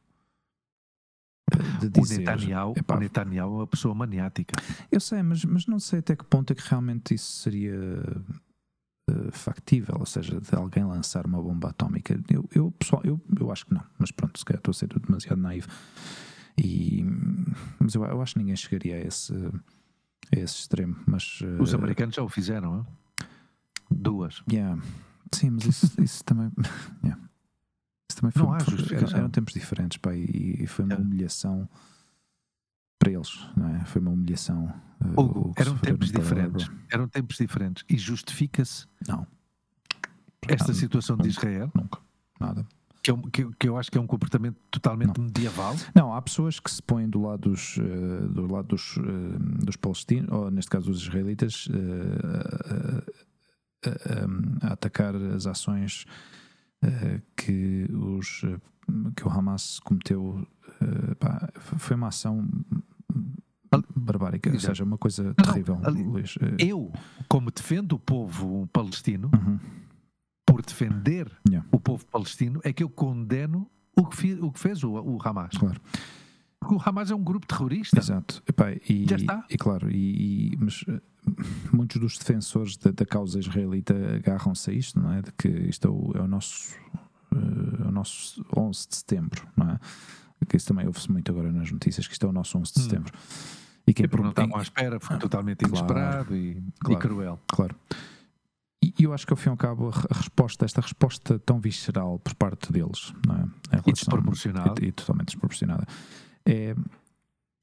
eh, de O dizer. Netanyahu, epá, o Netanyahu é uma pessoa maniática. Eu sei, mas, mas não sei até que ponto é que realmente isso seria eh, factível, ou seja, de alguém lançar uma bomba atómica. Eu, eu, pessoal, eu, eu acho que não, mas pronto, se calhar estou a ser demasiado naivo. E, mas eu, eu acho que ninguém chegaria a esse, a esse extremo. Mas, Os uh, americanos já o fizeram, hein? duas. Yeah. Sim, mas isso, isso também. Yeah. Isso também foi. Não há justificação. eram tempos diferentes, pá, e, e foi uma É. humilhação para eles, não é? Foi uma humilhação. uh, Hugo, eram tempos diferentes. Eram tempos diferentes. E justifica-se Não. esta Ah, situação de nunca. Israel, Nunca. Nada. que, é um- que, que eu acho que é um comportamento totalmente medieval. Não, há pessoas que se põem do lado dos, eh, do lado dos, eh, dos palestinos, ou neste caso dos israelitas, eh, a- atacar as ações eh, que, os, eh, que o Hamas cometeu. eh, pá, foi uma ação barbárica, ou Exato. seja, uma coisa não, terrível, ali- Luís. Eu, como defendo o povo palestino, uhum, por defender Yeah. o povo palestino, é que eu condeno o que, o que fez o, o Hamas. claro. Porque o Hamas é um grupo terrorista. Exato. Epá, e, Já está. E claro, e, e- mas eh, muitos dos defensores da, da causa israelita agarram-se a isto, não é? De que isto é o, é o nosso, eh, é o nosso 11 de setembro, não é? Que isso também ouve-se muito agora nas notícias, que isto é o nosso 11 de Hum. setembro. E quem E porque não estavam à espera, foi Ah, totalmente claro, inesperado e, e claro. cruel. Claro. E e eu acho que ao fim e ao cabo a re- a resposta, esta resposta tão visceral por parte deles, não é? Em E relação- desproporcionada. e, e totalmente desproporcionada. É,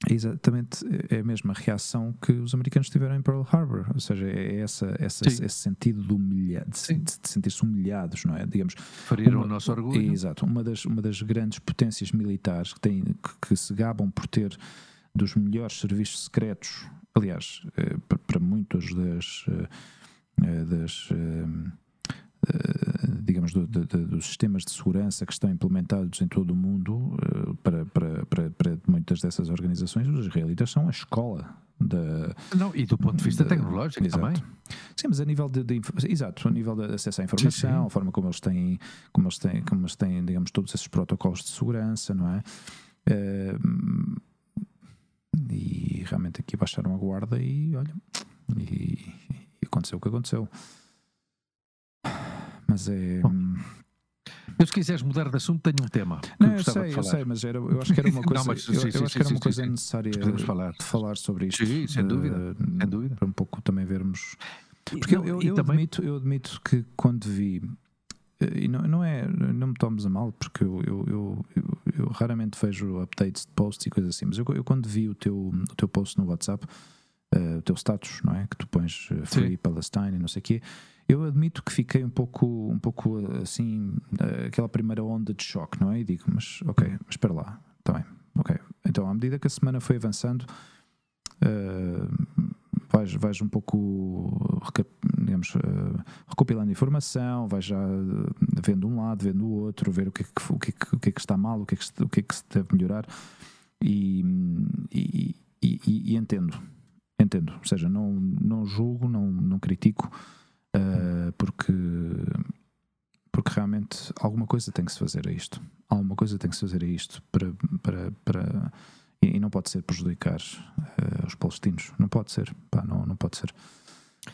é exatamente é a mesma reação que os americanos tiveram em Pearl Harbor, ou seja, é essa, essa, Sim. esse sentido de, humilha, de, Sim. de sentir-se humilhados, não é? Digamos, Feriram o nosso orgulho. Exato, uma das, uma das grandes potências militares que, tem, que, que se gabam por ter dos melhores serviços secretos, aliás, eh, pa- para muitas das, eh, eh, das eh, digamos, do- do- do- dos sistemas de segurança que estão implementados em todo o mundo, eh, para, para, para, para muitas dessas organizações, os israelitas são a escola da, Não, e do ponto de vista da- tecnológico exato. também. Sim, mas a nível de, de exato, a nível de acesso à informação, sim. a forma como eles têm, como eles têm, como eles têm, digamos, todos esses protocolos de segurança, não é? Eh, e realmente aqui baixaram a guarda e olha, e, e aconteceu o que aconteceu. Mas é. Bom, Eu, se quiseres mudar de assunto, tenho um tema Não, eu sei, de eu sei, mas era, eu acho que era uma Não, coisa, mas sim, eu, sim, eu sim, acho que era uma coisa necessária Podemos falar. de falar sobre isto. Sim, sem dúvida, Eh, sem dúvida. Para um pouco também vermos porque eu, Não, eu, eu também- admito, eu admito que quando vi, eh, e não, não é, não me tomes a mal, porque eu, eu, eu, raramente vejo updates de posts e coisas assim, mas eu, eu quando vi o teu, o teu post no WhatsApp, eh, o teu status, não é? Que tu pões eh, Free Sim. Palestine e não sei o quê, eu admito que fiquei um pouco, um pouco assim, eh, aquela primeira onda de choque, não é? E digo, mas ok, mas espera lá, está bem, ok. Então, à medida que a semana foi avançando, eh, vais, vais um pouco digamos, eh, recopilando informação, vais já vendo um lado, vendo o outro, ver o que é que, o que, é que, o que, é que está mal, o que é que, se- o que é que se deve melhorar e, e, e- e- e entendo, entendo, ou seja, não, não julgo, não, não critico, eh, porque porque realmente alguma coisa tem que se fazer a isto. Alguma coisa tem que se fazer a isto para, para, para e, e não pode ser prejudicar eh, os palestinos. Não pode ser. Pá, não, não pode ser.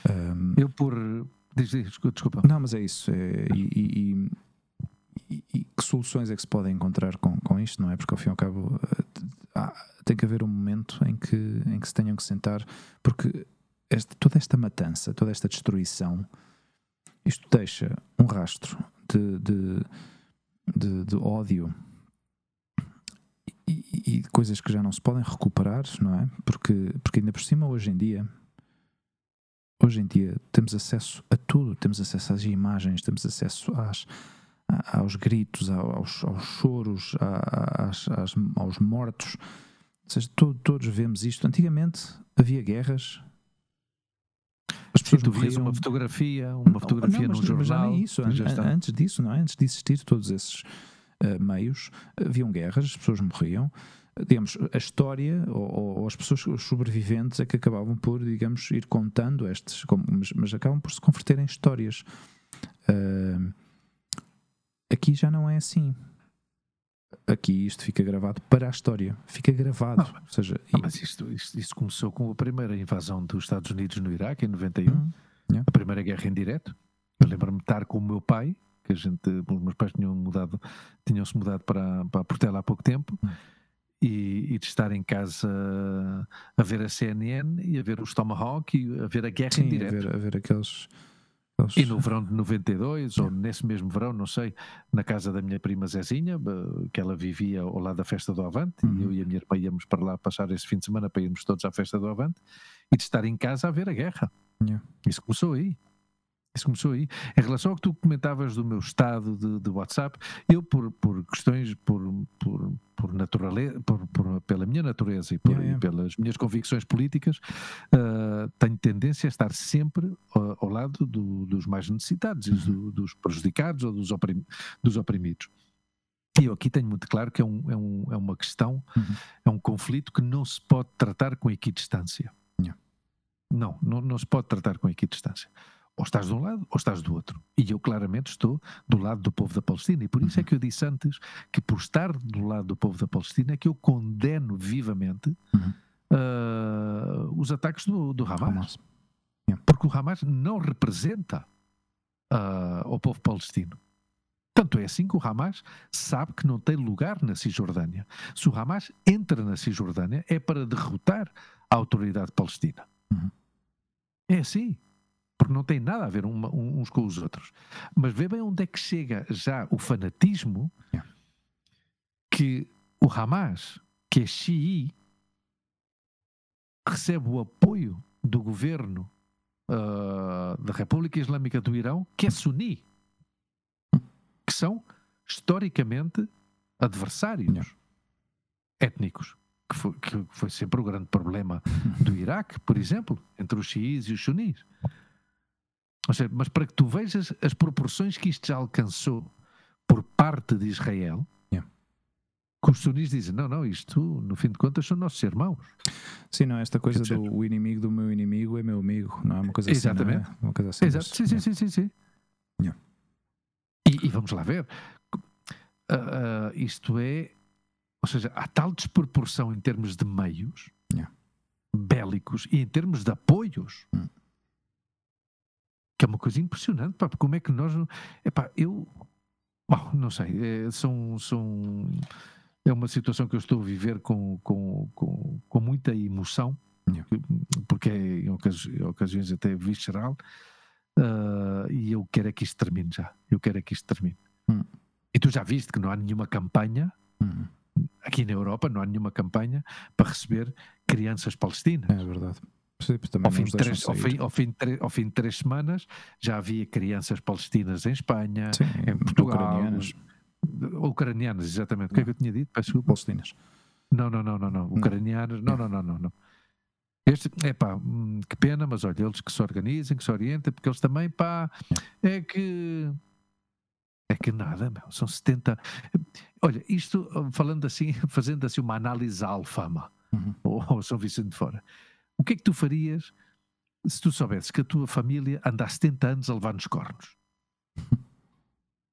Ahm, Eu por. Diz, diz, desculpa. não, mas é isso. é- e, e- e- e que soluções é que se podem encontrar com, com isto, não é? Porque ao fim e ao cabo há- tem que haver um momento em que, em que se tenham que sentar, porque esta- toda esta matança, toda esta destruição, isto deixa um rastro de, de, de- de ódio e, e- coisas que já não se podem recuperar, não é? Porque, porque ainda por cima, hoje em dia, hoje em dia temos acesso a tudo, temos acesso às imagens, temos acesso às, aos gritos, ao- aos, aos choros, às- às- aos mortos. Ou seja, to- todos vemos isto. Antigamente havia guerras. As Sim, pessoas tu vias morriam. uma fotografia, uma fotografia Não, num mas, mas já jornal. nem isso. An- está. Antes disso, não é? Antes de existir todos esses eh, meios, haviam guerras, as pessoas morriam. Digamos, a história ou, ou- as pessoas os sobreviventes é que acabavam por, digamos, ir contando estes, como- mas, mas acabam por se converter em histórias. Ah, aqui já não é assim. Aqui isto fica gravado para a história, fica gravado. Ah, ou seja, e- mas isto, isto, isto começou com a primeira invasão dos Estados Unidos no Iraque, em 91, Hum, a primeira guerra em direto. Eu lembro-me de estar com o meu pai, que a gente, os meus pais tinham mudado, tinham-se mudado para, para Portela há pouco tempo, Hum. e, e, de estar em casa a ver a CNN e a ver os Tomahawk e a ver a guerra Sim, em direto. A ver, a ver aqueles, E no verão de 92, ou nesse mesmo verão, não sei, na casa da minha prima Zezinha, que ela vivia ao lado da festa do Avante, uhum. e eu e a minha irmã íamos para lá passar esse fim de semana para irmos todos à festa do Avante, e de estar em casa a ver a guerra. Isso começou aí. Isso começou aí. Em relação ao que tu comentavas do meu estado de, de WhatsApp, eu, por, por questões, por, por, por naturaleza, por, por, pela minha natureza e, por, yeah, yeah. e pelas minhas convicções políticas, uh, tenho tendência a estar sempre uh, ao lado do, dos mais necessitados, uhum. do, dos prejudicados ou dos, oprim, dos oprimidos. E eu aqui tenho muito claro que é, um, é, um, é uma questão, uhum. é um conflito que não se pode tratar com equidistância. Yeah. Não, não, não se pode tratar com equidistância ou estás de um lado ou estás do outro. E eu claramente estou do lado do povo da Palestina. E por isso é uhum. que eu disse antes que, por estar do lado do povo da Palestina, é que eu condeno vivamente uhum. uh, os ataques do, do Hamas. Hamas. Yeah. Porque o Hamas não representa uh, o povo palestino. Tanto é assim que o Hamas sabe que não tem lugar na Cisjordânia. Se o Hamas entra na Cisjordânia é para derrotar a autoridade palestina. Uhum. É assim porque não tem nada a ver uma, uns com os outros. Mas vê bem onde é que chega já o fanatismo que o Hamas, que é xií, recebe o apoio do governo uh, da República Islâmica do Irão, que é suni, que são historicamente adversários étnicos. Que foi, que foi sempre o grande problema do Iraque, por exemplo, entre os xiís e os sunis. Ou seja, mas para que tu vejas as proporções que isto já alcançou por parte de Israel, yeah. que os sunis dizem, não, não, isto no fim de contas são nossos irmãos. Sim, não, esta coisa do o inimigo do meu inimigo é meu amigo, não é uma coisa assim, é? Exatamente. é? Uma coisa assim. Exato, sim, sim, sim, sim, sim. Yeah. E, e, vamos lá ver, uh, uh, isto é, ou seja, há tal desproporção em termos de meios yeah. bélicos e em termos de apoios. Hum que é uma coisa impressionante, pá, como é que nós. Epá, eu. Bom, não sei, é, são, são, é uma situação que eu estou a viver com, com, com, com muita emoção, porque é em ocasiões, ocasiões até visceral, uh, e eu quero é que isto termine já. Eu quero é que isto termine. Hum. E tu já viste que não há nenhuma campanha. Hum. Aqui na Europa não há nenhuma campanha para receber crianças palestinas. É verdade. Ao, fim três, ao, fim, ao, fim ao, fim de três semanas já havia crianças palestinas em Espanha, Sim, em Portugal. Ucranianas. Ucranianas, exatamente. O que é que eu tinha dito? Peço. Palestinas. Não, não, não, não, não. Ucranianas, não, não, não, não. não. Este, é pá, hum, que pena, mas olha, eles que se organizem, que se orientem, porque eles também, pá, é que. É que nada, meu, são 70. Olha, isto, falando assim, fazendo assim uma análise alfama, uhum. ou, ou São Vicente de Fora. O que é que tu farias se tu soubesses que a tua família anda há 70 anos a levar nos cornos?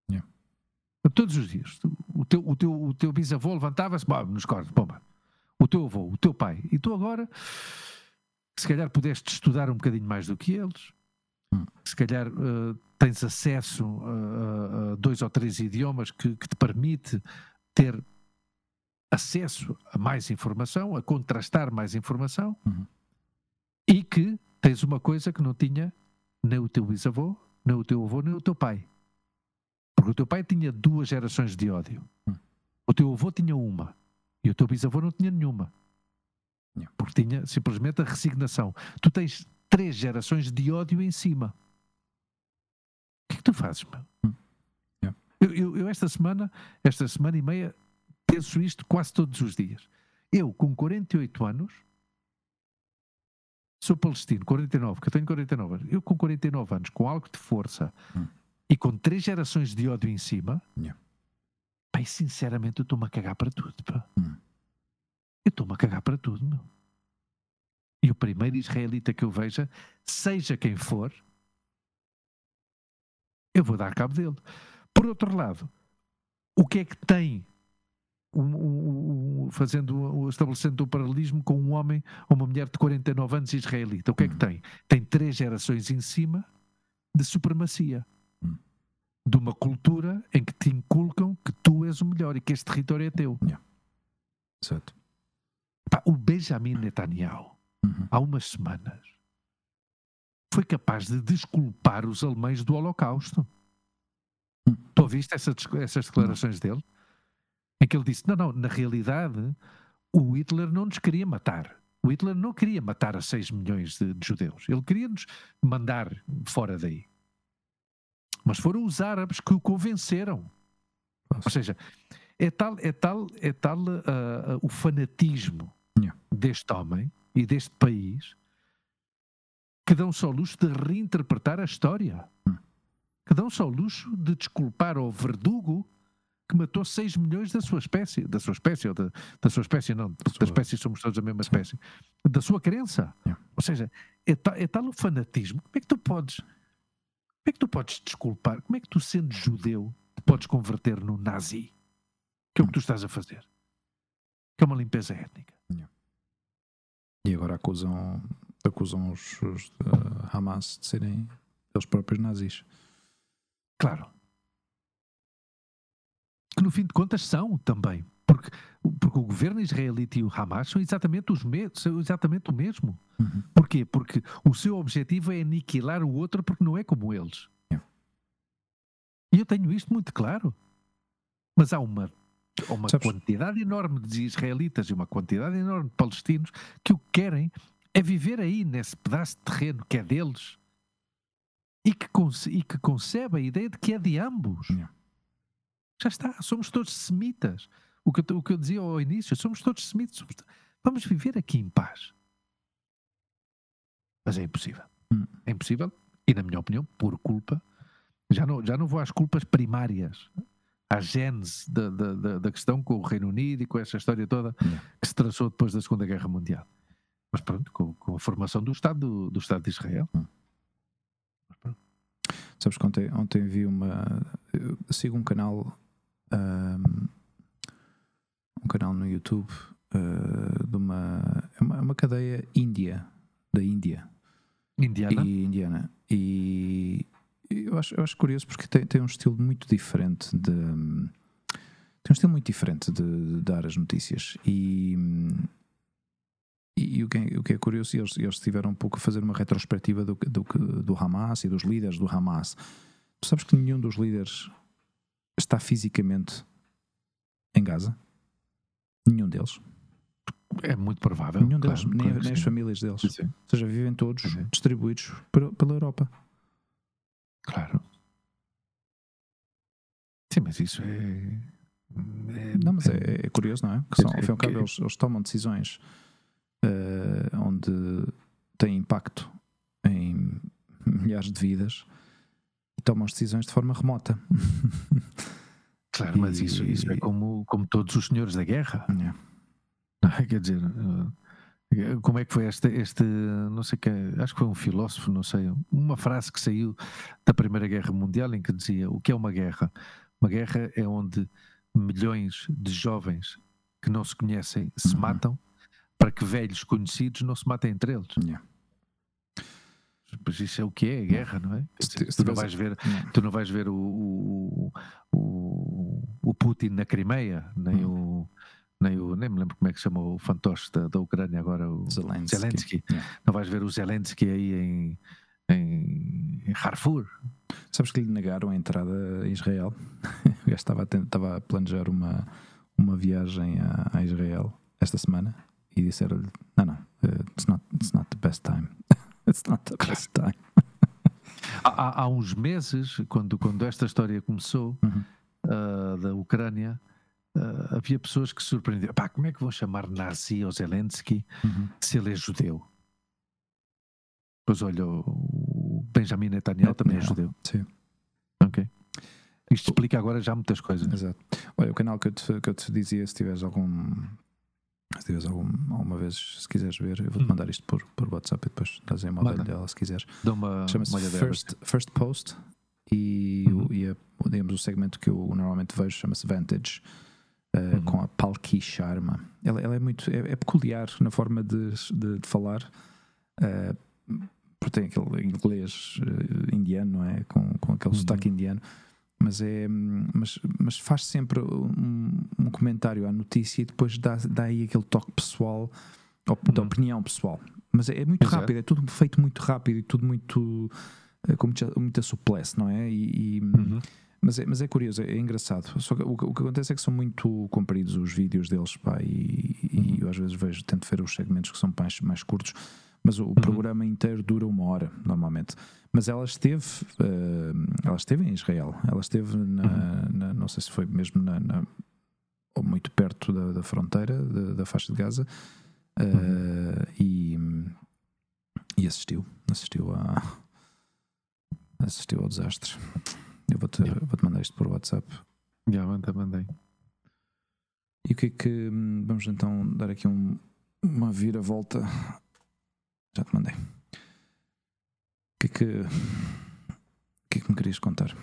Yeah. Todos os dias. O teu, o teu, o teu bisavô levantava-se nos cornos. Bomba. O teu avô, o teu pai. E tu agora, se calhar pudeste estudar um bocadinho mais do que eles. Hum. Se calhar uh, tens acesso a, a, dois ou três idiomas que, que te permite ter acesso a mais informação, a contrastar mais informação. Uhum e que tens uma coisa que não tinha nem o teu bisavô, nem o teu avô, nem o teu pai. Porque o teu pai tinha duas gerações de ódio. O teu avô tinha uma. E o teu bisavô não tinha nenhuma. Porque tinha simplesmente a resignação. Tu tens três gerações de ódio em cima. O que é que tu fazes, meu? Hum. Eu, eu, eu, esta semana, esta semana e meia, penso isto quase todos os dias. Eu, com 48 anos, sou palestino, 49, que eu tenho 49 anos, eu com 49 anos, com algo de força hum. e com três gerações de ódio em cima, yeah. pai, sinceramente eu estou-me a cagar para tudo. Pá. Hum. Eu estou-me a cagar para tudo, meu. E o primeiro israelita que eu veja, seja quem for, eu vou dar cabo dele. Por outro lado, o que é que tem um, um, fazendo, estabelecendo o um paralelismo com um homem ou uma mulher de 49 anos israelita. O que é que hum. tem? Tem três gerações em cima de supremacia. Hum. De uma cultura em que te inculcam que tu és o melhor e que este território é teu. Yeah. Certo. Pá, o Benjamin Netanyahu, Uhum. há umas semanas, foi capaz de desculpar os alemães do Holocausto. Hum. Tu ouviste essa essas declarações dele? Em que ele disse: não, não, na realidade, o Hitler não nos queria matar. O Hitler não queria matar a 6 milhões de, de judeus. Ele queria nos mandar fora daí. Mas foram os árabes que o convenceram. Ou seja, é tal, é tal, é tal ah, ah, o fanatismo Yeah. deste homem e deste país que dão-se ao luxo de reinterpretar a história. Hum. Que dão-se ao luxo de desculpar ao verdugo que matou 6 milhões da sua espécie. Da sua espécie, ou da, da sua espécie, não, da sua- espécie somos todos a mesma espécie. Da sua crença. Ou seja, é tal, é tal o fanatismo. Como é que tu podes. Como é que tu podes desculpar? Como é que tu, sendo judeu, te podes converter no nazi? Que é o que tu estás a fazer. Que é uma limpeza étnica. E agora acusam, acusam os, os uh, Hamas de serem eles próprios nazis. Claro. Que no fim de contas são também. Porque, porque o governo israelita e o Hamas são exatamente, os me são exatamente o mesmo. Uhum. Porquê? Porque o seu objetivo é aniquilar o outro porque não é como eles. Yeah. E eu tenho isto muito claro. Mas há uma, uma Sabes- quantidade enorme de israelitas e uma quantidade enorme de palestinos que o que querem é viver aí nesse pedaço de terreno que é deles e que, conce- e que concebe a ideia de que é de ambos. Yeah. Já está, somos todos semitas. O que, eu, o que eu dizia ao início, somos todos semitas. somos Vamos viver aqui em paz. Mas é impossível. Hum. É impossível, e na minha opinião, por culpa. Já não, já não vou às culpas primárias, à gênese da, da, da, questão com o Reino Unido e com essa história toda Yeah. que se traçou depois da Segunda Guerra Mundial. Mas pronto, com, com a formação do Estado, do, do Estado de Israel. Sabes que ontem, ontem vi uma. sigo um canal. Um canal no YouTube ah, de uma. É uma, é uma cadeia índia. Da Índia. Indiana. E indiana. E eu acho, eu acho curioso porque tem, tem um estilo muito diferente de. Tem um estilo muito diferente de, de dar as notícias. E. E, e o, que é, o que é curioso, eles, eles estiveram um pouco a fazer uma retrospectiva do, do, do Hamas e dos líderes do Hamas. Tu sabes que nenhum dos líderes está fisicamente em Gaza? Nenhum deles. É muito provável. Nenhum claro, deles, nem, claro nem as sim. famílias deles. Sim, sim. Ou seja, vivem todos Uhum. distribuídos por- pela Europa. Claro. Sim, mas isso é. é- Não, mas é, é curioso, não é? Que são, É ao fim e ao cabo, que- eles, eles tomam decisões eh, onde têm impacto em milhares de vidas tomam as decisões de forma remota. Claro, mas isso, isso é E- como, como todos os senhores da guerra. Yeah. Quer dizer, eh, como é que foi este, este não sei que, acho que foi um filósofo, não sei, uma frase que saiu da Primeira Guerra Mundial em que dizia: o que é uma guerra? Uma guerra é onde milhões de jovens que não se conhecem se Uhum. matam para que velhos conhecidos não se matem entre eles. Yeah. Pois isso é o que é a guerra, não é? Dizer, se tu não vais ver tu não vais ver o, o, o, o Putin na Crimeia, nem o nem o nem me lembro como é que se chama o fantoche da, da Ucrânia agora, o Zelensky. Zelensky. Yeah. Não vais ver o Zelensky aí em, em, em Harfur. Sabes que lhe negaram a entrada a Israel? O gajo estava a, estava a planejar uma, uma viagem a, a Israel esta semana e disseram-lhe: Não, não, eh, it's, not, it's not the best time. it's not the best time. Há, há- uns meses, quando, quando esta história começou, Uhum. ah, da Ucrânia, ah, havia pessoas que se surpreenderam. Pá, como é que vão chamar nazi ao Zelensky Uhum. se ele é judeu? Pois olha, o Benjamin Netanyahu também é judeu. Sim. Ok. Isto explica agora já muitas coisas. Exato. Olha, o canal que eu te, que eu te dizia, se tiveres algum. Se tiveres algum, alguma vez, se quiseres ver, eu vou-te Hum. mandar isto por, por WhatsApp e depois dás aí uma olhada dela se quiseres. Chama-se. First, First Post e, Uhum. o, e a, digamos, o segmento que eu normalmente vejo chama-se Vantage. eh, Uhum. Com a Palki Sharma. Ela, ela é muito. É, é peculiar na forma de, de, de falar. eh, porque tem aquele inglês eh, indiano, não é? Com, com aquele Uhum. sotaque indiano. Mas é mas, mas faz sempre um, um, comentário à notícia e depois dá, dá aí aquele toque pessoal da uhum. opinião pessoal mas é, é muito Exato. rápido é tudo feito muito rápido e tudo muito eh, com muita, muita suplesse não é e, e uhum. mas é, mas é curioso, é, engraçado. Só que o, o, que acontece é que são muito compridos os vídeos deles, pá, e, e eu às vezes vejo, tento ver os segmentos que são mais, mais curtos, mas o, uhum. programa inteiro dura uma hora, normalmente. Mas ela esteve, uh, ela esteve em Israel, ela esteve na, uhum. na não sei se foi mesmo na, na ou muito perto da, da fronteira, da, da, faixa de Gaza, uh, uhum. e, e assistiu, assistiu a assistiu ao desastre. Eu vou-te yeah. vou -te mandar isto por WhatsApp. Já, yeah, manda, mandei. E o que é que. Hum, vamos então dar aqui um, uma vira-volta. Já te mandei. O que é que. O que é que me querias contar?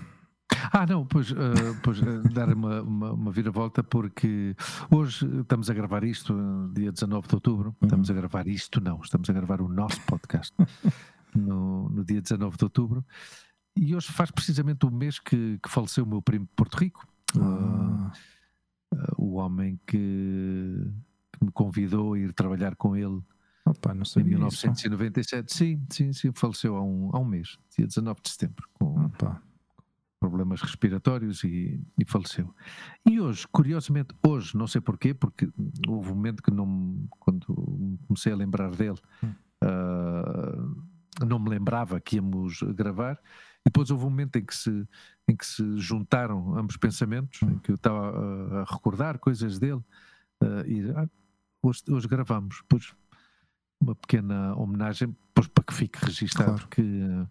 Ah, não, pois, uh, pois uh, dar uma, uma, uma vira-volta, porque hoje estamos a gravar isto, dia 19 de outubro. Uhum. Estamos a gravar isto, não, estamos a gravar o nosso podcast no, no dia 19 de outubro. E hoje faz precisamente o mês que, que faleceu o meu primo de Porto Rico. Uh, o homem que, que, me convidou a ir trabalhar com ele Opa, não em 1997. Isso. Sim, sim, sim, faleceu há um, há um mês, dia 19 de setembro, com Opa. problemas respiratórios e, e, faleceu. E hoje, curiosamente, hoje, não sei porquê, porque houve um momento que não, quando comecei a lembrar dele, hum. uh, não me lembrava que íamos gravar depois houve um momento em que se, em que se juntaram ambos pensamentos, em que eu estava a, a recordar coisas dele, uh, e ah, hoje, hoje gravamos. Depois uma pequena homenagem, para que fique registado claro. que,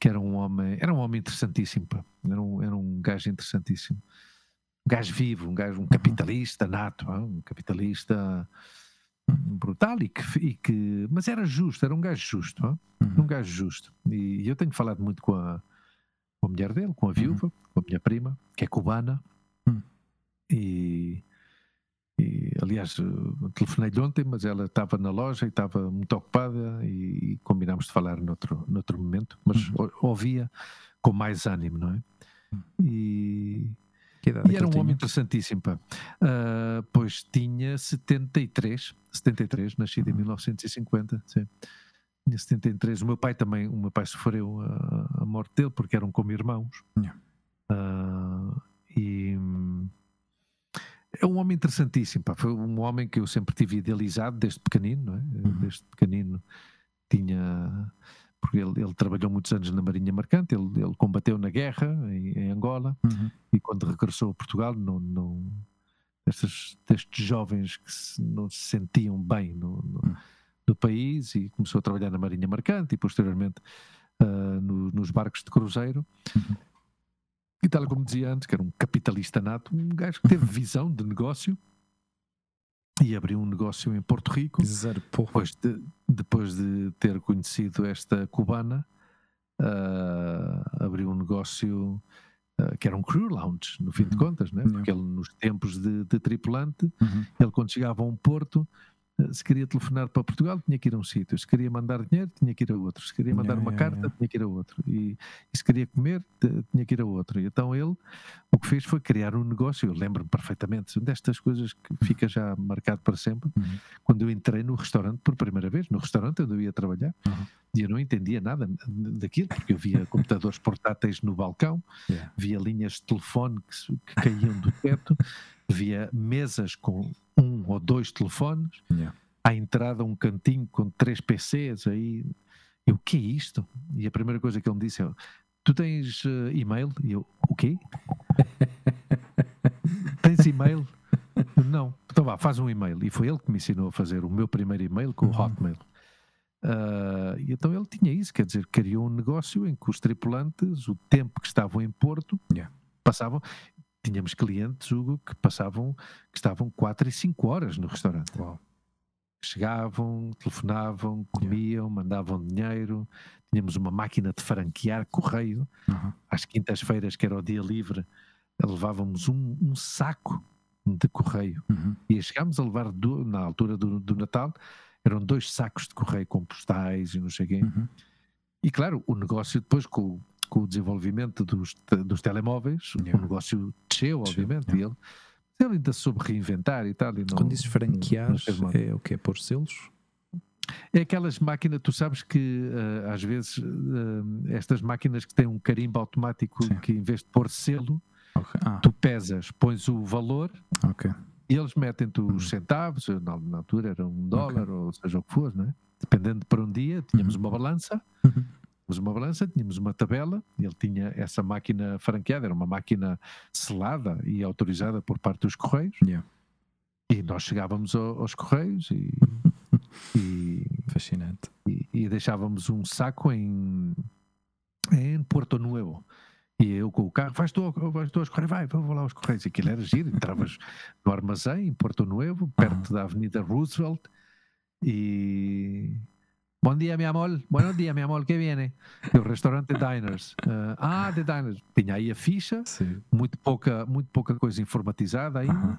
que era um homem, era um homem interessantíssimo, pá. Era, um, era um gajo interessantíssimo. Um gajo vivo, um gajo, um capitalista nato, um capitalista brutal e que, e que, mas era justo, era um gajo justo, uhum. um gajo justo. E eu tenho falado muito com a, com a mulher dele, com a viúva, uhum. com a minha prima, que é cubana, uhum. e, e, aliás telefonei-lhe ontem, mas ela estava na loja e estava muito ocupada e, e combinámos de falar noutro, noutro momento, mas uhum. ouvia com mais ânimo, não é? Hum. E e era um tinha? homem interessantíssimo, pá. Uh, pois tinha 73, 73, nascido uhum. em 1950, sim. Tinha 73. O meu pai também, o meu pai sofreu a, a morte dele porque eram como irmãos. Yeah. Uh, e é um homem interessantíssimo, pá. Foi um homem que eu sempre tive idealizado desde pequenino, não é? Uhum. Desde pequenino tinha porque ele, ele, trabalhou muitos anos na Marinha Mercante, ele, ele combateu na guerra em, em Angola uhum. e quando regressou a Portugal, não, não, destes, destes jovens que se, não se sentiam bem no, no, uhum. no, país e começou a trabalhar na Marinha Mercante e posteriormente uh, no, nos barcos de cruzeiro. Uhum. E tal como dizia antes, que era um capitalista nato, um gajo que teve visão de negócio e abriu um negócio em Porto Rico. Depois de, depois de ter conhecido esta cubana, uh, abriu um negócio uh, que era um crew lounge, no fim uhum. de contas, né? porque ele, nos tempos de, de tripulante, uhum. ele quando chegava a um porto, se queria telefonar para Portugal, tinha que ir a um sítio. Se queria mandar dinheiro, tinha que ir a outro. Se queria mandar yeah, uma yeah, carta, yeah. tinha que ir a outro. E, e, se queria comer, tinha que ir a outro. E então ele, o que fez foi criar um negócio. Eu lembro-me perfeitamente destas coisas que fica já marcado para sempre. Uhum. Quando eu entrei no restaurante por primeira vez, no restaurante onde eu ia trabalhar, uhum. E eu não entendia nada daquilo, porque eu via computadores portáteis no balcão, via linhas de telefone que, que caíam do teto via mesas com um ou dois telefones, yeah. à entrada um cantinho com três PCs, aí eu, o que é isto? E a primeira coisa que ele me disse é, tu tens uh, e-mail? E eu, o quê? tens e-mail? Não. Então vá, faz um e-mail. E foi ele que me ensinou a fazer o meu primeiro e-mail com o uhum. Hotmail. Uh, então ele tinha isso, quer dizer, criou um negócio em que os tripulantes, o tempo que estavam em Porto, yeah. passavam tínhamos clientes, Hugo, que passavam, que estavam 4 e 5 horas no restaurante. Chegavam, telefonavam, comiam, yeah. mandavam dinheiro. Tínhamos uma máquina de franquear correio. Uhum. Às quintas-feiras, que era o dia livre, levávamos um, um saco de correio. Uhum. E chegámos a levar, do, na altura do, do, Natal, eram dois sacos de correio com postais e não sei quê. Uhum. E claro, o negócio depois com, com o desenvolvimento dos, dos telemóveis, Yeah. o negócio desceu, obviamente, yeah. e ele, ele ainda soube reinventar e tal. E não, Quando dizes franquear, não é o que é pôr selos? É aquelas máquinas, tu sabes que eh, às vezes eh, estas máquinas que têm um carimbo automático Sim. que em vez de pôr selo, Ok. Ah, tu pesas, pões o valor ok. E eles metem-te os Uhum. centavos, na, na altura era um dólar, ou seja o que for, não é? Dependendo para um dia, tínhamos Uhum. uma balança, Uhum. tínhamos uma balança, tínhamos uma tabela, ele tinha essa máquina franqueada, era uma máquina selada e autorizada por parte dos Correios, Yeah. e nós chegávamos ao- aos Correios e, e, Fascinante. e- e deixávamos um saco em, em Porto Nuevo. E eu com o carro, vais tu, vais tu aos Correios, vai, vou lá aos Correios. Aquilo era giro, entravas no armazém em Porto Nuevo, perto da Avenida Roosevelt, e. Bom dia, mi amor. Buenos dias, mi amor. Que viene? Do restaurante Diners. ah, The Diners. Tinha aí a ficha, Sim. muito pouca, muito pouca coisa informatizada ainda. Aham.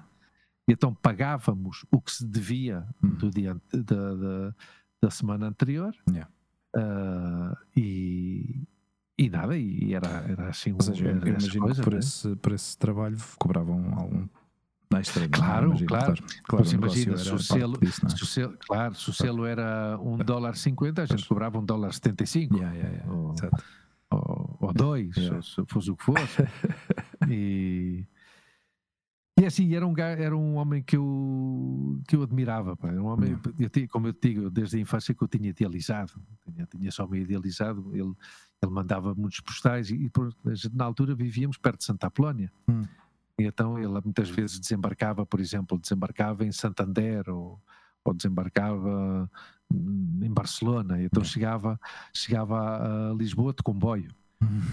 E então pagávamos o que se devia Hum. do dia da, da, da semana anterior. Yeah. Ah, e, e nada, e era, era assim Ou seja, eu era essa imagino coisa, que por, né? esse, por esse trabalho cobravam algum extra. é? Claro, Imagino, claro. claro. Claro, imagina, se o selo- disso, é? Se o selo, claro, se o selo era um dólar cinquenta, a gente cobrava um dólar setenta e cinco, Yeah, yeah, yeah. Oh. Exato. ou, ou dois, Yeah. ou se fosse o que fosse. e, e assim, era um, era um homem que eu, que eu admirava. Pá. Era um homem, eu como eu te digo, desde a infância que eu tinha idealizado. Tinha, tinha só me idealizado. Ele, ele mandava muitos postais e, e na altura vivíamos perto de Santa Apolónia. Hum. E então ele muitas vezes desembarcava, por exemplo, desembarcava em Santander ou, ou desembarcava hum, em Barcelona. E então Yeah. chegava, chegava a Lisboa de comboio.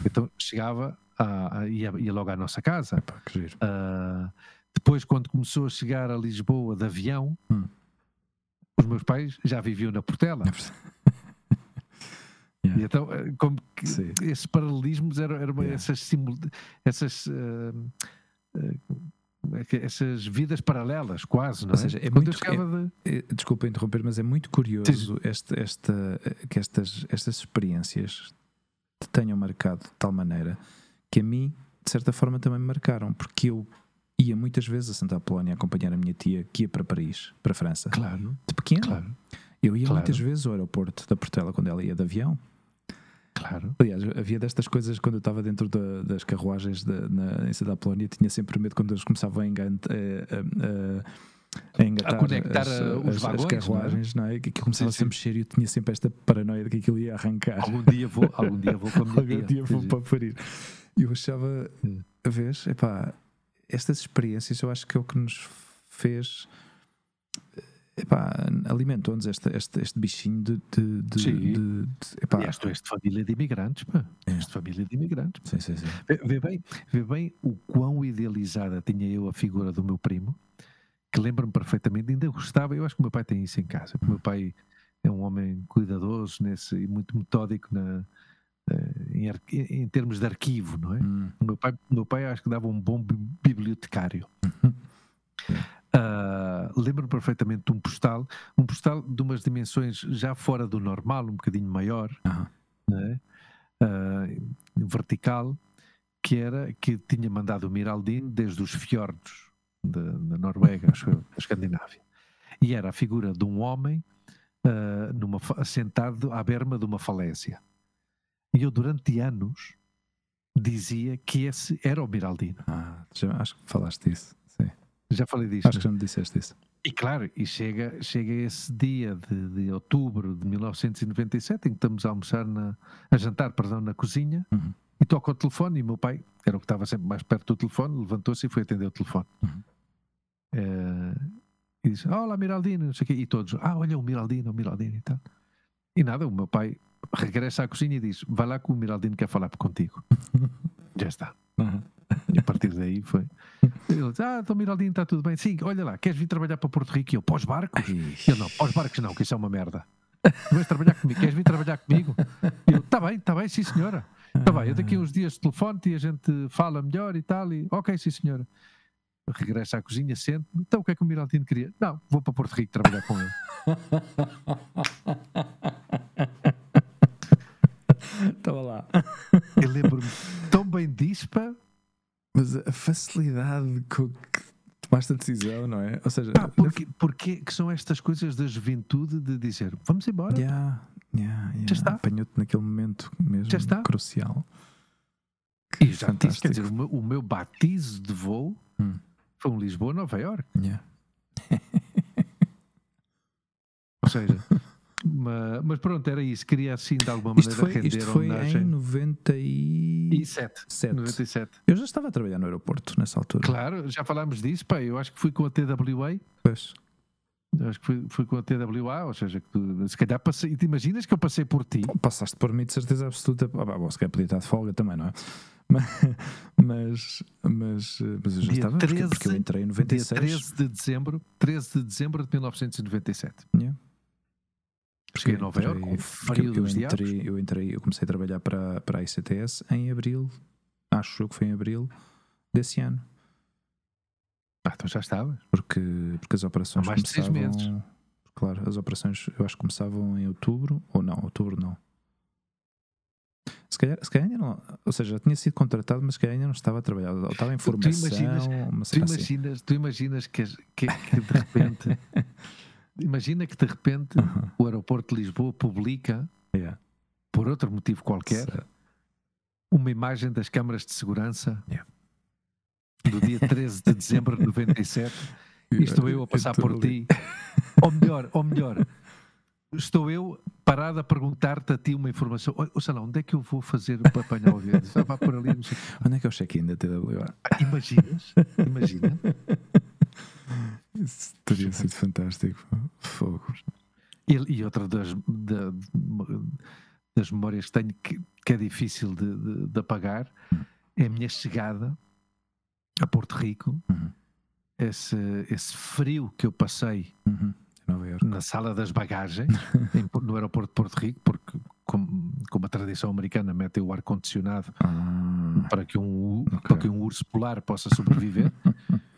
Então chegava, a, a- ia, ia logo à nossa casa. Epá. Ah, depois, quando começou a chegar a Lisboa de avião, Hum. os meus pais já viviam na Portela. E então, eh, como que Sim. esses paralelismos eram, eram Yeah. essas, simul- essas, é que- essas vidas paralelas, quase, não Ou é? seja, é Quando muito- eu chegava de. Eh, Desculpa interromper, mas é muito curioso este, esta, eh, que estas, estas experiências te tenham marcado de tal maneira que a mim, de certa forma, também me marcaram, porque eu ia muitas vezes a Santa Apolónia acompanhar a minha tia que ia para Paris, para a França, Claro, de pequeno. claro, Eu ia Claro. muitas vezes ao aeroporto da Portela quando ela ia de avião. Claro. Aliás, havia destas coisas quando eu estava dentro da- das carruagens da, na, em Santa Apolónia, tinha sempre medo quando eles começavam a, engan- a- a- a- a engatar conectar, as, uh, os as- as vagões, não é? carruagens, não é? Que aquilo começava Sim, sim. sempre cheio e eu tinha sempre esta paranoia de que aquilo ia arrancar. Algum dia vou, algum dia vou com a minha Algum dia vou para parir. E eu achava, Hum. a vez, epá, estas experiências eu acho que é o que nos fez. Epá, alimentou-nos este, este, este bichinho de. de, de, Sim. de- de- epá, Aliás, tu és de família de imigrantes, pá. É. És de família de imigrantes. sim, sim, sim. Vê, vê bem, vê bem o quão idealizada tinha eu a figura do meu primo, que lembro-me perfeitamente, ainda gostava, eu acho que o meu pai tem isso em casa, o meu pai é um homem cuidadoso nesse, e muito metódico na, eh, em, em termos de arquivo, não é? Hum, O meu pai, meu pai acho que dava um bom bi- bibliotecário. Ah, Lembro-me perfeitamente de um postal, um postal de umas dimensões já fora do normal, um bocadinho maior, aham. não é? Ah, vertical, que era que tinha mandado o Miraldino desde os fiordos da, Noruega, acho eu, da Escandinávia. E era a figura de um homem ah, numa, sentado à berma de uma falésia. E eu, durante anos, dizia que esse era o Miraldino. Ah, já- acho que falaste disso. Já falei disto. Acho que já me disseste isso. E claro, e chega, chega esse dia de, de outubro de 1997 em que estamos a almoçar, na, a jantar, perdão, na cozinha Uhum. e toca o telefone e meu pai, era o que estava sempre mais perto do telefone, levantou-se e foi atender o telefone. Uhum. Eh, e disse, olá Miraldino, não sei o quê. E todos, ah, olha o Miraldino, o Miraldino e tal. E nada, o meu pai regressa à cozinha e diz, vai lá que o Miraldino quer falar contigo. Já está. Aham. E a partir daí foi. Ele disse, ah, então Miraldino está tudo bem. Sim, olha lá, queres vir trabalhar para Porto Rico? E eu, para os barcos? Eu não, para os barcos não, que isso é uma merda. Vais trabalhar comigo, queres vir trabalhar comigo? E eu, está bem, está bem, sim senhora. Está bem, eu daqui a uns dias telefone-te e a gente fala melhor e tal. E, ok, sim senhora. Regressa à cozinha, sente Então o que é que o Miraldino queria? Não, vou para Porto Rico trabalhar com ele. Estava lá. Eu lembro-me tão bem disso, pá. Mas a facilidade com que tomaste a decisão, não é? Ou seja, Pá, porque, porque que são estas coisas da juventude de dizer vamos embora? Yeah, yeah, yeah. está. apanhou-te naquele momento mesmo Já está. crucial. E já disse, quer dizer, o meu, o meu batizo de voo Hum. foi um Lisboa-Nova York. Yeah. Ou seja, ma- mas, pronto, era isso. Queria assim de alguma maneira Isto foi, render isto foi homenagem. em 97. 97. 97. Eu já estava a trabalhar no aeroporto nessa altura. Claro, já falámos disso, pá. Eu acho que fui com a TWA. Pois. Acho que fui, fui com a TWA, ou seja, que tu, se calhar passei. e Te imaginas que eu passei por ti? Passaste por mim de certeza absoluta. Ah, bom, se calhar podia estar de folga também, não é? Mas, mas, mas eu já Dia estava, porque, 13, porque eu entrei em Dia 96. 13 de dezembro, 13 de dezembro de 1997. Yeah. Cheguei a Nova Iorque, com frio eu, diabos. entrei, eu entrei, eu comecei a trabalhar para, para a ICTS em abril, acho eu que foi em abril desse ano, Ah, então já estavas. porque, porque as operações Há mais de seis começavam. meses. Claro, as operações eu acho que começavam em outubro, ou não, outubro não. Se calhar, se calhar ainda não, ou seja, já tinha sido contratado, mas se calhar ainda não estava a trabalhar, ou estava em formação, imaginas- uma Tu assim. imaginas, tu imaginas que, que- que de repente. imagina que de repente o aeroporto de Lisboa publica, yeah. por outro motivo qualquer, uma imagem das câmaras de segurança Yeah. do dia 13 de dezembro de 97 e estou eu a passar estou por ali. ti. Ou melhor, ou melhor, estou eu parado a perguntar-te a ti uma informação. Ou, sei lá, onde é que eu vou fazer para apanhar o avião? Ah, vá por ali. Onde é que é o check-in da TWA? Ah, Imaginas? Imagina. Isso teria sido fantástico. Fogo. E, outra das, da- das memórias que tenho que, que é difícil de, de- de apagar é a minha chegada a Porto Rico, Uhum. esse, esse frio que eu passei Uhum. Na sala das bagagens em no aeroporto de Porto Rico, porque como, como a tradição americana mete o ar-condicionado Ah, para que, um, Ok. para que um urso polar possa sobreviver.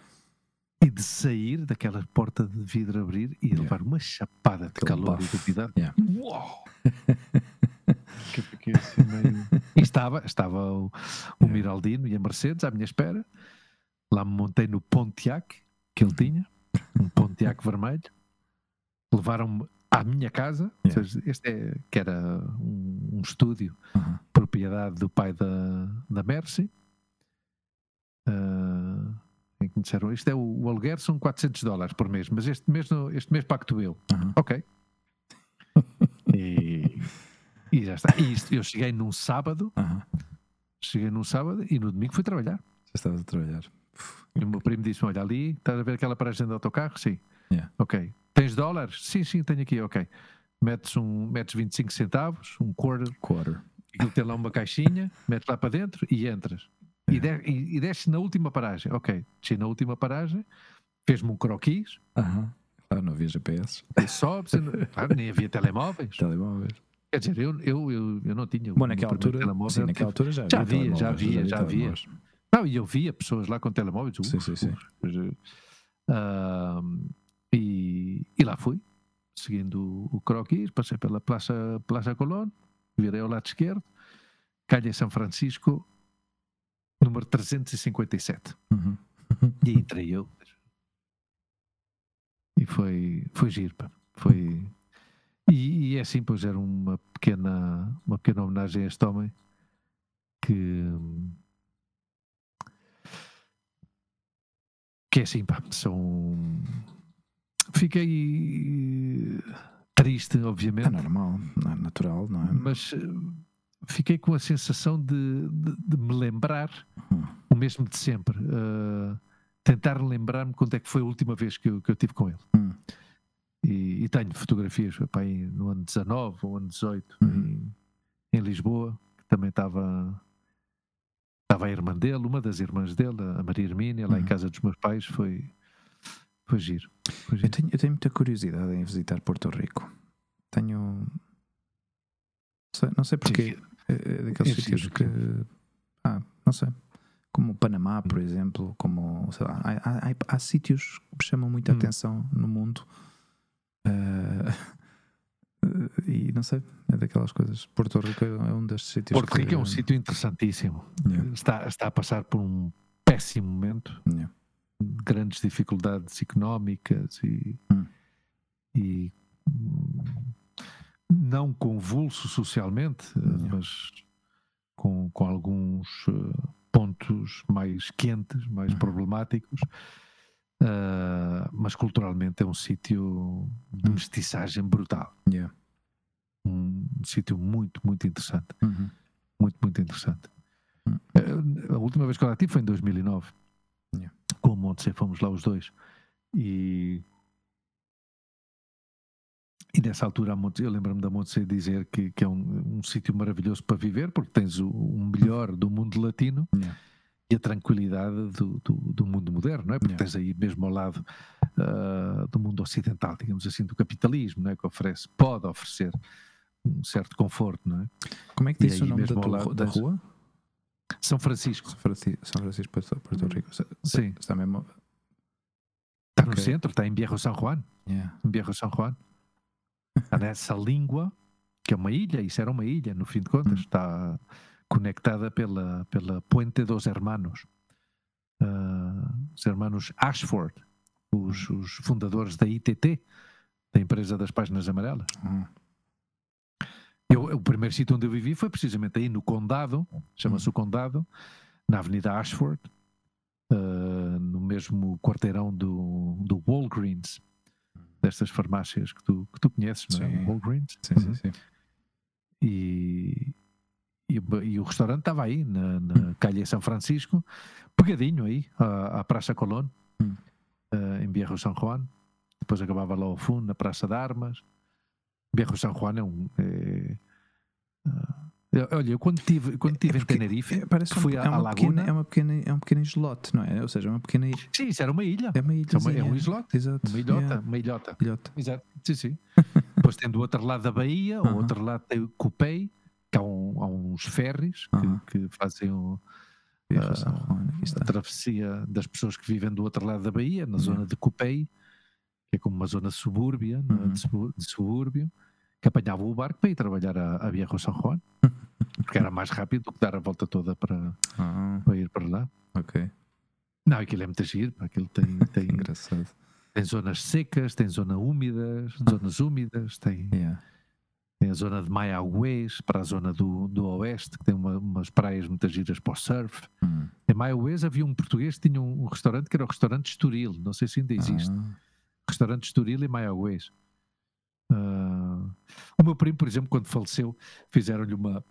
E de sair daquela porta de vidro abrir e Yeah. levar uma chapada de Aquele calor bafo. e de umidade. Yeah. Uau! que eu fiquei assim meio... E estava, estava o, o Yeah. Miraldino e a Mercedes à minha espera. Lá me montei no Pontiac que ele tinha, um Pontiac vermelho. Levaram-me à minha casa, ou Yeah. seja, este é, que era um, um estúdio Uhum. propriedade do pai da, da Mercy. Ah, em que me disseram, isto é o, o aluguer são 400 dólares por mês, mas este mês, não- este mês pacto eu. Uhum. Ok. E, e já está. E isto, eu cheguei num sábado, Uhum. cheguei num sábado e no domingo fui trabalhar. Já estavas a trabalhar. E o meu primo disse: Olha, ali estás a ver aquela paragem de autocarro? Sim. Yeah. Ok. Tens dólares? Sim, sim, tenho aqui. Ok. Metes, um, metes 25 centavos, um quarter, Quarter. Aquilo tem lá uma caixinha, metes lá para dentro e entras. E, de, e, e desces na última paragem. Ok, desci na última paragem, fez-me um croquis, Aham. Claro, não havia GPS. e sobes, claro, nem havia telemóveis. Telemóveis. Quer dizer, eu, eu, eu, eu não tinha. Bom, naquela altura, telemóvel, sim, naquela altura já Já havia. já havia, já havia. Não, e eu via pessoas lá com telemóveis. Sim, uf, sim, sim. uf. Ah, e, e lá fui, seguindo o, croquis, passei pela Praça, Praça Colón, virei ao lado esquerdo, Calha São Francisco, número 357. Uhum. E entrei eu. E foi, foi giro, pá. Foi. E, e é assim, pois era uma pequena, uma pequena homenagem a este homem que. Que é assim, pá. São. Fiquei triste, É obviamente, normal, não é natural, não é? mas eh, fiquei com a sensação de, de, de me lembrar o mesmo de sempre. eh, tentar lembrar-me quando é que foi a última vez que eu, que eu tive com ele. Hum. E, e tenho fotografias aí no ano 19 ou ano 18 Uhum. em, em Lisboa, que também estava estava a irmã dele, uma das irmãs dele, a Maria Hermínia, lá em Uhum. casa dos meus pais, foi, foi giro. Foi Eu giro. tenho, eu tenho muita curiosidade em visitar Porto Rico. Tenho. Não sei, não sei porquê. É daqueles É sítios que. Ah, não sei. Como o Panamá, por exemplo. Como. Sei lá. Há, há- há- sítios que me chamam muita Hum. atenção no mundo. Ah, e, não sei, é daquelas coisas. Porto Rico é um destes sítios. Porto Rico é um sítio interessantíssimo. Yeah. Está, está a passar por um péssimo momento, Yeah. grandes dificuldades económicas e, Hum. e não convulso socialmente, eh, mas com, com alguns eh, pontos mais quentes, mais Uhum. problemáticos. Ah, mas culturalmente é um sítio de Hum. mestiçagem brutal. Yeah. Um sítio muito, muito interessante. Uhum. Muito, muito interessante. Hum. Eh, A última vez que eu lá estive foi em 2009. Yeah. Com o Montse, fomos lá os dois. E. E nessa altura, eu lembro-me da Montse dizer que, que é um, um sítio maravilhoso para viver, porque tens o, o melhor do mundo latino Yeah. e a tranquilidade do, do, do mundo moderno, não é? Porque Yeah. tens aí mesmo ao lado ah, do mundo ocidental, digamos assim, do capitalismo, não é? Que oferece, pode oferecer um certo conforto, não é? Como é que diz o nome da, tua da rua? São Francisco, São Francisco, São Francisco Porto, Porto Rico. Está- sim. Está mesmo. Está no centro, está em Viejo San Juan. Yeah. Em Viejo San Juan. Nessa língua, que é uma ilha, isso era uma ilha, no fim de contas. Hum. Está conectada pela, pela Puente dos Hermanos. Ah, os hermanos Ashford, os, os fundadores da ITT, da empresa das páginas amarelas. Hum. Eu, o primeiro sítio onde eu vivi foi precisamente aí no Condado, chama-se o Condado, na Avenida Ashford, ah, no mesmo quarteirão do, do Walgreens, destas farmácias que tu, que tu conheces, não é? Sim. Walgreens. Sim, sim, Uhum. sim. E, e, o- e o restaurante estava aí, na, na Calha São Francisco, pegadinho aí, à, à Praça Colón, Hum. ah, em Viejo San Juan. Depois acabava lá ao fundo, na Praça de Armas. Viejo San Juan é um. é, eu- olha, eu quando estive quando tive É em porque- Tenerife, É, parece que um- fui é à, à uma pequena, Laguna. é, uma pequena, é um pequeno islote, não é? Ou seja, é uma pequena ilha. Sim, isso era uma ilha. É uma ilha. É uma- é um islote. Exato. Uma ilhota, Yeah, uma ilhota. ilhota. Exato, sim, sim. Depois tem do outro lado da Bahia, Aham. o outro lado tem o Cupei, que há, um- há uns ferries que, Aham. que fazem a está. travessia das pessoas que vivem do outro lado da Bahia, na zona de Cupei, que é como uma zona subúrbia, é? Uhum. de subúrbio, que apanhavam o barco para ir trabalhar a, a Viejo San Juan, porque era mais rápido do que dar a volta toda para, Ah, para ir para lá. ok. Não, aquilo é muito giro, aquilo tem, tem, Engraçado. tem zonas secas, tem zonas úmidas, zonas úmidas, tem, Yeah. tem a zona de Mayagüez para a zona do, do oeste, que tem uma- umas praias muito giras para o surf. Hum. Em Mayagüez havia um português que tinha um, um restaurante que era o restaurante Estoril, não sei se ainda existe. Ah, Restaurante Estoril em Mayagüez. Ah, o meu primo, por exemplo, quando faleceu, fizeram-lhe uma,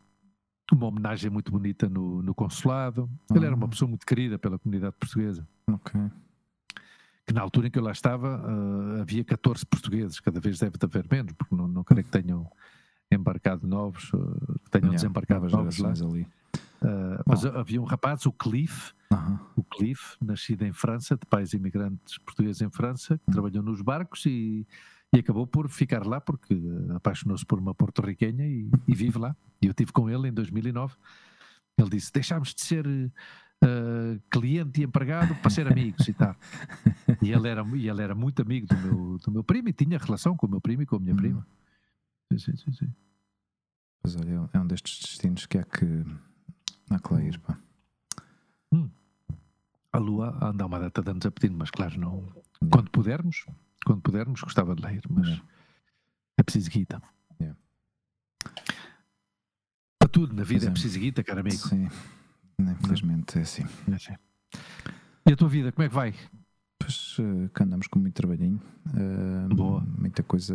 uma homenagem muito bonita no, no consulado. Ele era uma Ah. pessoa muito querida pela comunidade portuguesa. ok. Que na altura em que eu lá estava ah, havia 14 portugueses, cada vez deve haver menos, porque não, não creio que tenham embarcado novos, ah, que tenham Yeah, desembarcado novas novos lá. ali. Ah, mas havia um rapaz, o Cliff, o Cliff, nascido em França, de pais imigrantes portugueses em França, que Hum. trabalhou nos barcos e, e acabou por ficar lá porque apaixonou-se por uma porto-riquenha e, e vive lá. E eu estive com ele em 2009. Ele disse: Deixámos de ser eh, cliente e empregado para ser amigos e tal. E ele era, e ele era muito amigo do meu, do meu primo e tinha relação com o meu primo e com a minha Hum. prima. Sim, sim, sim, sim. Pois olha, é um destes destinos que há que, há que lá ir. Pá. A Lua anda uma data de anos a pedir, mas claro, não. Quando pudermos, quando pudermos, gostava de ler, mas Yeah. é preciso guita. Yeah. Para tudo na vida é é. preciso guita, caro amigo. Sim, infelizmente é assim. É assim. E a tua vida, como é que vai? Pois eh, que andamos com muito trabalhinho. eh, Boa. Muita coisa.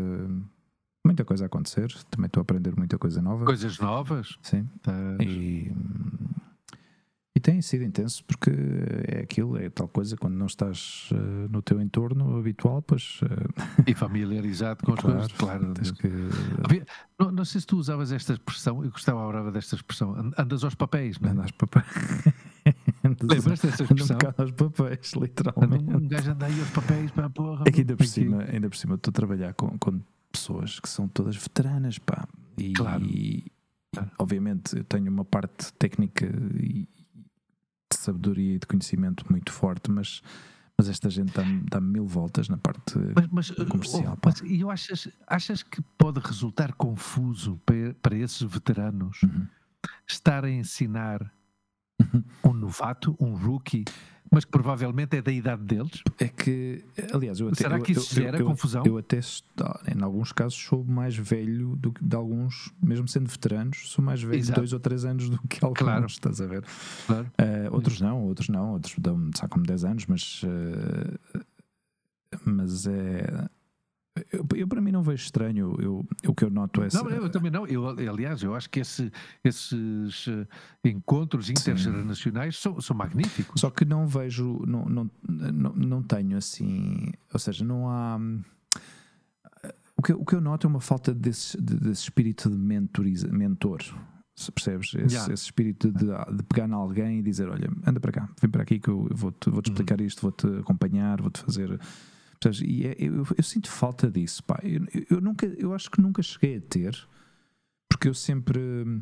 Muita coisa a acontecer. Também estou a aprender muita coisa nova. Coisas novas? Sim. Estás- E, tem sido intenso porque é aquilo, é tal coisa quando não estás eh, no teu entorno habitual, pois eh, E familiarizado com as claro, coisas, claro. que Não, não sei se tu usavas esta expressão, eu gostava agora desta expressão, and- andas aos papéis, não é? andar aos papéis. Lembras dessa Ando um expressão? aos papéis, literalmente. Um gajo anda aí aos papéis para a porra. É que ainda por cima, ainda por cima, estou a trabalhar com, com pessoas que são todas veteranas, pá. E, Claro. e, obviamente eu tenho uma parte técnica e de sabedoria e de conhecimento muito forte, mas, Mas esta gente dá-me dá mil voltas na parte Mas, mas, oh, comercial. oh, e achas, achas que pode resultar confuso para, para esses veteranos Uhum. estar a ensinar Uhum. um novato, um rookie, mas que provavelmente é da idade deles? É que, aliás, eu até, Será eu- que isso eu- gera eu- confusão? Eu até, em alguns casos, sou mais velho do que de alguns, mesmo sendo veteranos, sou mais velho Exato. dois ou três anos do que alguns, Claro. estás a ver? Claro. Eh, outros não, outros não, outros dão, sabe, como 10 anos, mas. eh, mas é. Eu, eu, para mim não vejo estranho. Eu, o que eu noto é. Não, eu também não. Eu, aliás, eu acho que esse- esses eh, encontros intergeracionais são, são magníficos. Só que não vejo, não, não, não, não tenho assim, ou seja, não há. hum, O que, o que eu noto é uma falta desse, de- desse espírito de mentoriza, mentor. Se percebes? Esse, Yeah. esse espírito de, de pegar em alguém e dizer: Olha, anda para cá, vem para aqui que eu vou-te vou -te explicar isto, vou-te acompanhar, vou-te fazer. Percebes? E é- eu, eu sinto falta disso. Pá. Eu, eu- nunca, eu acho que nunca cheguei a ter, porque eu sempre, hum,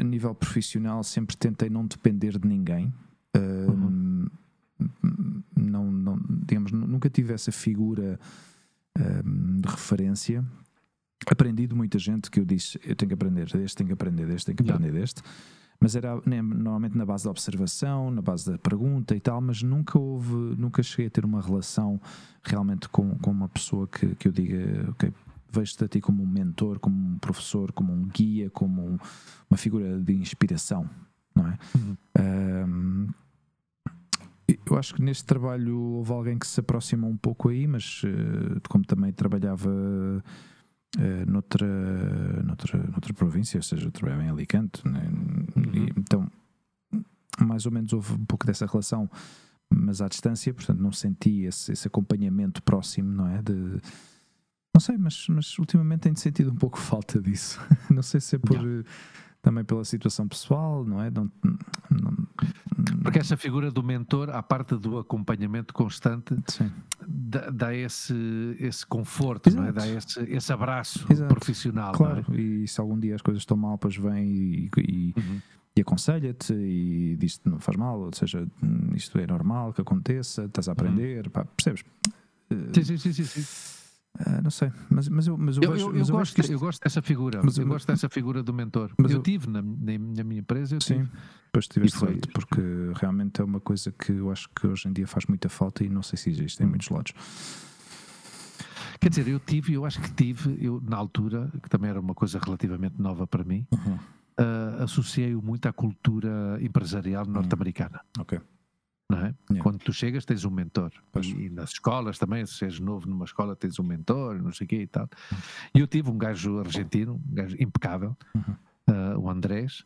a nível profissional, sempre tentei não depender de ninguém. Hum, não, não, digamos, nu- nunca tive essa figura hum, de referência. Aprendi de muita gente que eu disse: eu tenho que aprender deste, tenho que aprender deste, tenho que Yeah. aprender deste. Mas era né, normalmente na base da observação, na base da pergunta e tal, mas nunca houve, nunca cheguei a ter uma relação realmente com, com uma pessoa que, que eu diga, ok, vejo-te a ti como um mentor, como um professor, como um guia, como um- uma figura de inspiração, não é? Uhum. Ahm, eu acho que neste trabalho houve alguém que se aproximou um pouco aí, mas eh, como também trabalhava eh, noutra, noutra, noutra província, ou seja, eu trabalhava em Alicante, né? E, então mais ou menos houve um pouco dessa relação, mas à distância, portanto não senti esse, esse acompanhamento próximo, não é? De, não sei, mas, mas ultimamente tenho sentido um pouco falta disso. não sei se é por eh, também pela situação pessoal, não é? Não, não- Porque essa figura do mentor, à parte do acompanhamento constante, dá, dá esse, esse conforto, não é? Dá esse, esse abraço Exato. profissional. não Claro, é? e se algum dia as coisas estão mal, depois vem e, e, Uhum. e aconselha-te e diz que não faz mal, ou seja, isto é normal que aconteça, estás a aprender, pá, percebes? Sim, sim, sim, sim, ah, não sei, mas, mas eu, mas eu, Eu, vejo, eu- eu gosto, que isto- eu gosto dessa figura. Mas eu gosto dessa figura do mentor. Mas eu, tive na, na, na minha empresa, eu Sim, tive. depois tiveste sorte, porque realmente é uma coisa que eu acho que hoje em dia faz muita falta e não sei se existe em muitos lados. Quer dizer, eu tive, eu acho que tive, eu na altura, que também era uma coisa relativamente nova para mim, Uhum. ah, associei-o muito à cultura empresarial norte-americana. Ok. É? Quando tu chegas, tens um mentor. E, e nas escolas também, se és novo numa escola, tens um mentor, não sei o quê e tal. E eu tive um gajo argentino, um gajo impecável, Uhum. ah, o Andrés,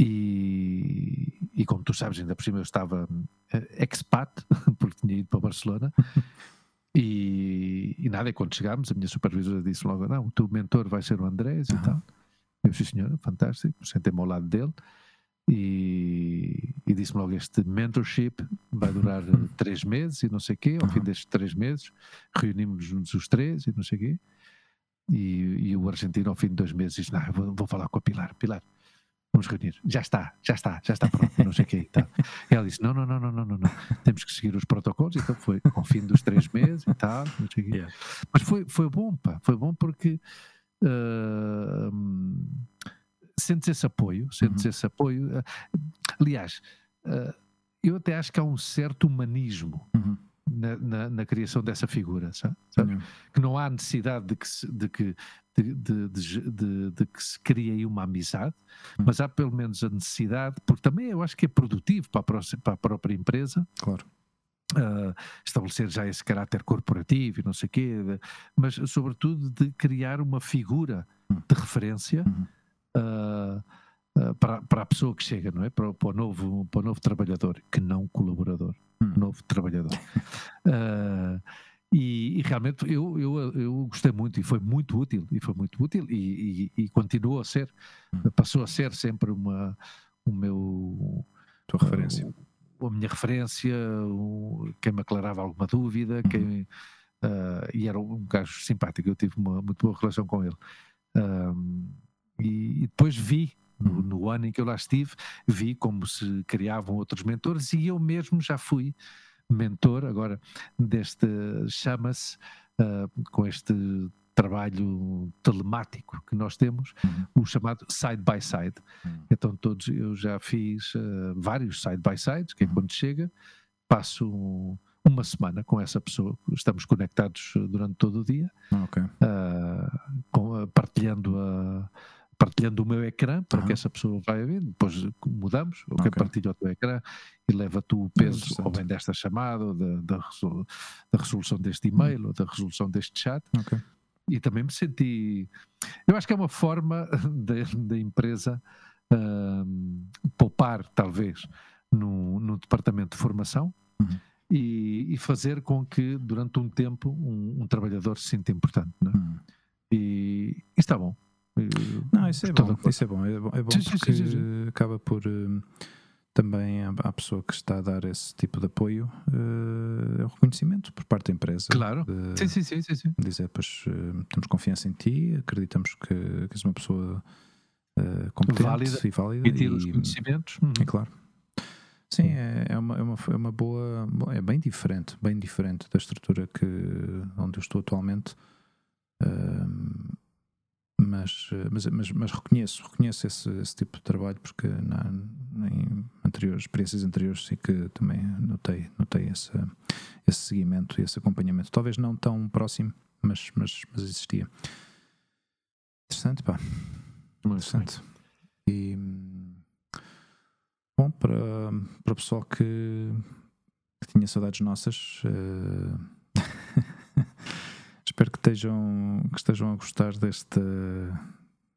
e, e como tu sabes, ainda por cima eu estava eh, expat, porque tinha ido para Barcelona. E, e nada, e quando chegámos, a minha supervisora disse logo: Não, o teu mentor vai ser o Andrés e Aham. tal. Eu, sim, senhora, fantástico. Sentei-me ao lado dele e, e disse-me logo: Este mentorship vai durar eh, três meses e não sei o quê. Ao fim Aham. destes três meses, reunimos-nos os três e não sei o quê. E, e o argentino, ao fim de dois meses, disse: Não, vou, vou falar com a Pilar. Pilar, vamos reunir. Já está, já está, já está pronto, não sei o quê. e tal. E ela disse: Não, não, não, não, não, não, não. Temos que seguir os protocolos. Então foi ao fim dos três meses e tal, não sei o quê. Yeah. Mas foi, foi bom, pá, foi bom porque hum, sentes esse apoio, sentes Uhum. esse apoio. Ah, aliás, ah, eu até acho que há um certo humanismo Uhum. na, na- na criação dessa figura, sabe? Que não há necessidade de que se, de que, de, de- de- de- que se crie aí uma amizade, Uhum. mas há pelo menos a necessidade, porque também eu acho que é produtivo para a, pró- para a própria empresa, Claro. ah, estabelecer já esse caráter corporativo e não sei o quê, mas sobretudo de criar uma figura Hum. de referência Uhum. Ah, para, para a pessoa que chega, não é? Para, o- para o novo, para o novo trabalhador, que não colaborador, Hum. novo trabalhador. Ah, e, e realmente eu, eu, eu gostei muito e foi muito útil, e foi muito útil e, e, e continuou a ser, Hum. passou a ser sempre uma, o meu Tua referência. o- a minha referência, o- quem me aclarava alguma dúvida, Uhum. quem, ah, e era um gajo simpático, eu tive uma muito boa relação com ele. E, e depois vi, no, no ano em que eu lá estive, vi como se criavam outros mentores e eu mesmo já fui mentor agora deste, chama-se, uh, com este trabalho telemático que nós temos, uhum. o chamado side by side. Uhum. Então todos eu já fiz uh, vários side by sides, que é uhum. quando chega, passo uma semana com essa pessoa, estamos conectados durante todo o dia, okay. uh, com, partilhando a partilhando o meu ecrã para uhum. que essa pessoa vai ver, depois mudamos, ok, okay. partilha o teu ecrã e leva-te o peso ou bem desta chamada ou da, da, da resolução deste e-mail uhum. ou da resolução deste chat. Okay. E também me senti. Eu acho que é uma forma da empresa uh, poupar, talvez, no, no departamento de formação. Uhum. E, e, fazer com que durante um tempo um, um trabalhador se sinta importante. Né? Uhum. E, e está bom. Não, isso é bom, isso é bom. É bom, é bom sim, porque sim, sim, acaba por uh, também a pessoa que está a dar esse tipo de apoio uh, é o reconhecimento por parte da empresa. Claro. De, sim, sim, sim, sim. Dizer, pois uh, temos confiança em ti, acreditamos que, que és uma pessoa competente válida, e válida. E ter os conhecimentos. Uhum. E claro. Sim, é, é, uma, é, uma, é uma boa. É bem diferente, bem diferente da estrutura que, onde eu estou atualmente. Uh, mas, mas, mas, mas, reconheço, reconheço esse, esse, tipo de trabalho porque na, em anteriores, experiências anteriores sim que também notei, notei esse, esse seguimento e esse acompanhamento. Talvez não tão próximo, mas, mas, mas existia. Interessante, pá. Muito interessante. Bem. E bom, para, para o pessoal que, que tinha saudades nossas. Uh, Espero que estejam, que estejam a gostar deste,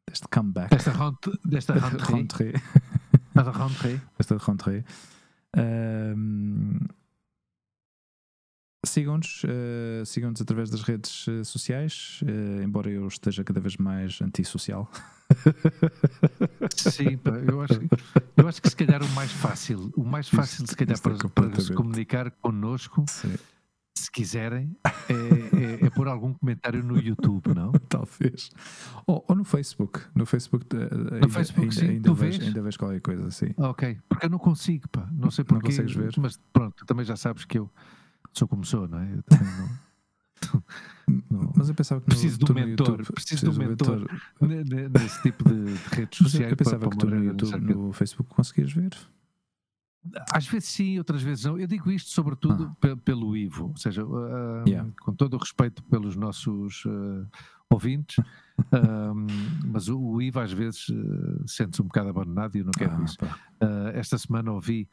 deste comeback. Desta, rentrée. Desta rentrée. Desta rentrée. Desta rentrée. Um, Sigam-nos, uh, sigam-nos através das redes uh, sociais, uh, embora eu esteja cada vez mais antissocial. Sim, eu acho, eu acho que se calhar o mais fácil, o mais fácil se calhar para, para se comunicar connosco Sim se quiserem, é, é, é pôr algum comentário no YouTube, não? Talvez. Ou, ou, no Facebook. No Facebook, no ainda, Facebook ainda, sim. Ainda, vês, ainda vês qualquer coisa assim. Ok, porque eu não consigo, pá. Não sei porquê. Não consegues ver? Mas pronto, também já sabes que eu sou como sou, não é? Eu também não. Não. Mas eu pensava que preciso do mentor, YouTube, preciso do mentor, mentor. nesse tipo de, de redes sociais. Eu pensava que tu no YouTube, no Facebook conseguias ver. Às vezes sim, outras vezes não. Eu digo isto sobretudo ah. pelo Ivo, ou seja, uh, yeah. com todo o respeito pelos nossos uh, ouvintes, mas o, o, Ivo às vezes uh, sente-se um bocado abandonado e eu não quero ah, isso. esta semana ouvi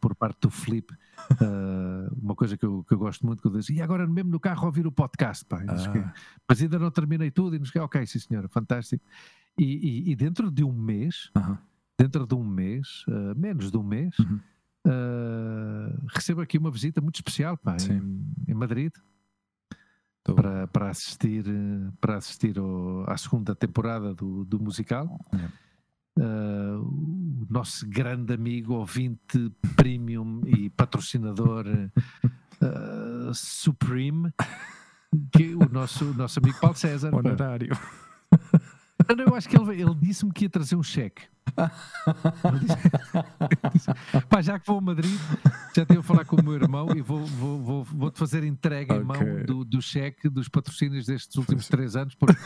por parte do Felipe uma coisa que eu, que eu gosto muito, que eu disse, e agora mesmo no carro ouvir o podcast, pá, ah. mas ainda não terminei tudo, e nos ok, sim senhora, fantástico. E, e, e dentro de um mês. Dentro de um mês, uh, menos de um mês, uhum. uh, recebo aqui uma visita muito especial pá, em, em, Madrid para, para assistir, para assistir ao, à segunda temporada do, do musical. Uh, o nosso grande amigo, ouvinte premium e patrocinador Supreme, que o nosso, nosso amigo Paulo César. Honorário. Eu acho que ele, ele disse-me que ia trazer um cheque. Pá, já que vou a Madrid, já tenho a falar com o meu irmão e vou, vou, vou, vou te fazer entrega okay. em mão do, do cheque dos patrocínios destes últimos três anos, porque,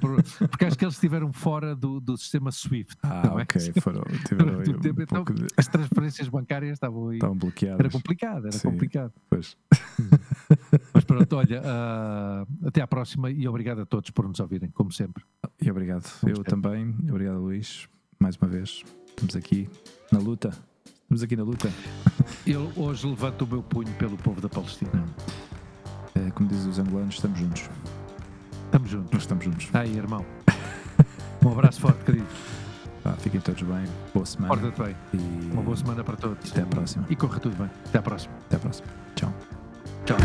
por, porque acho que eles estiveram fora do, do sistema SWIFT. Ah, também. ok, foram. Tiveram um tempo, então, de... As transferências bancárias estavam aí. Estavam bloqueadas. Era complicado, era Sim, complicado. Pois. Mas pronto, olha, uh, até à próxima e obrigado a todos por nos ouvirem, como sempre. E obrigado. Vamos Eu também. Obrigado, Luís mais uma vez. Estamos aqui na luta. Estamos aqui na luta. Eu hoje levanto o meu punho pelo povo da Palestina. É, como dizem os angolanos, estamos juntos. Estamos juntos. Nós estamos juntos. Aí, irmão. um abraço forte, querido. Ah, fiquem todos bem. Boa semana. Porta-te bem. E... Uma boa semana para todos. Até à próxima. E corre tudo bem. Até à próxima. Até à próxima. Tchau. Tchau.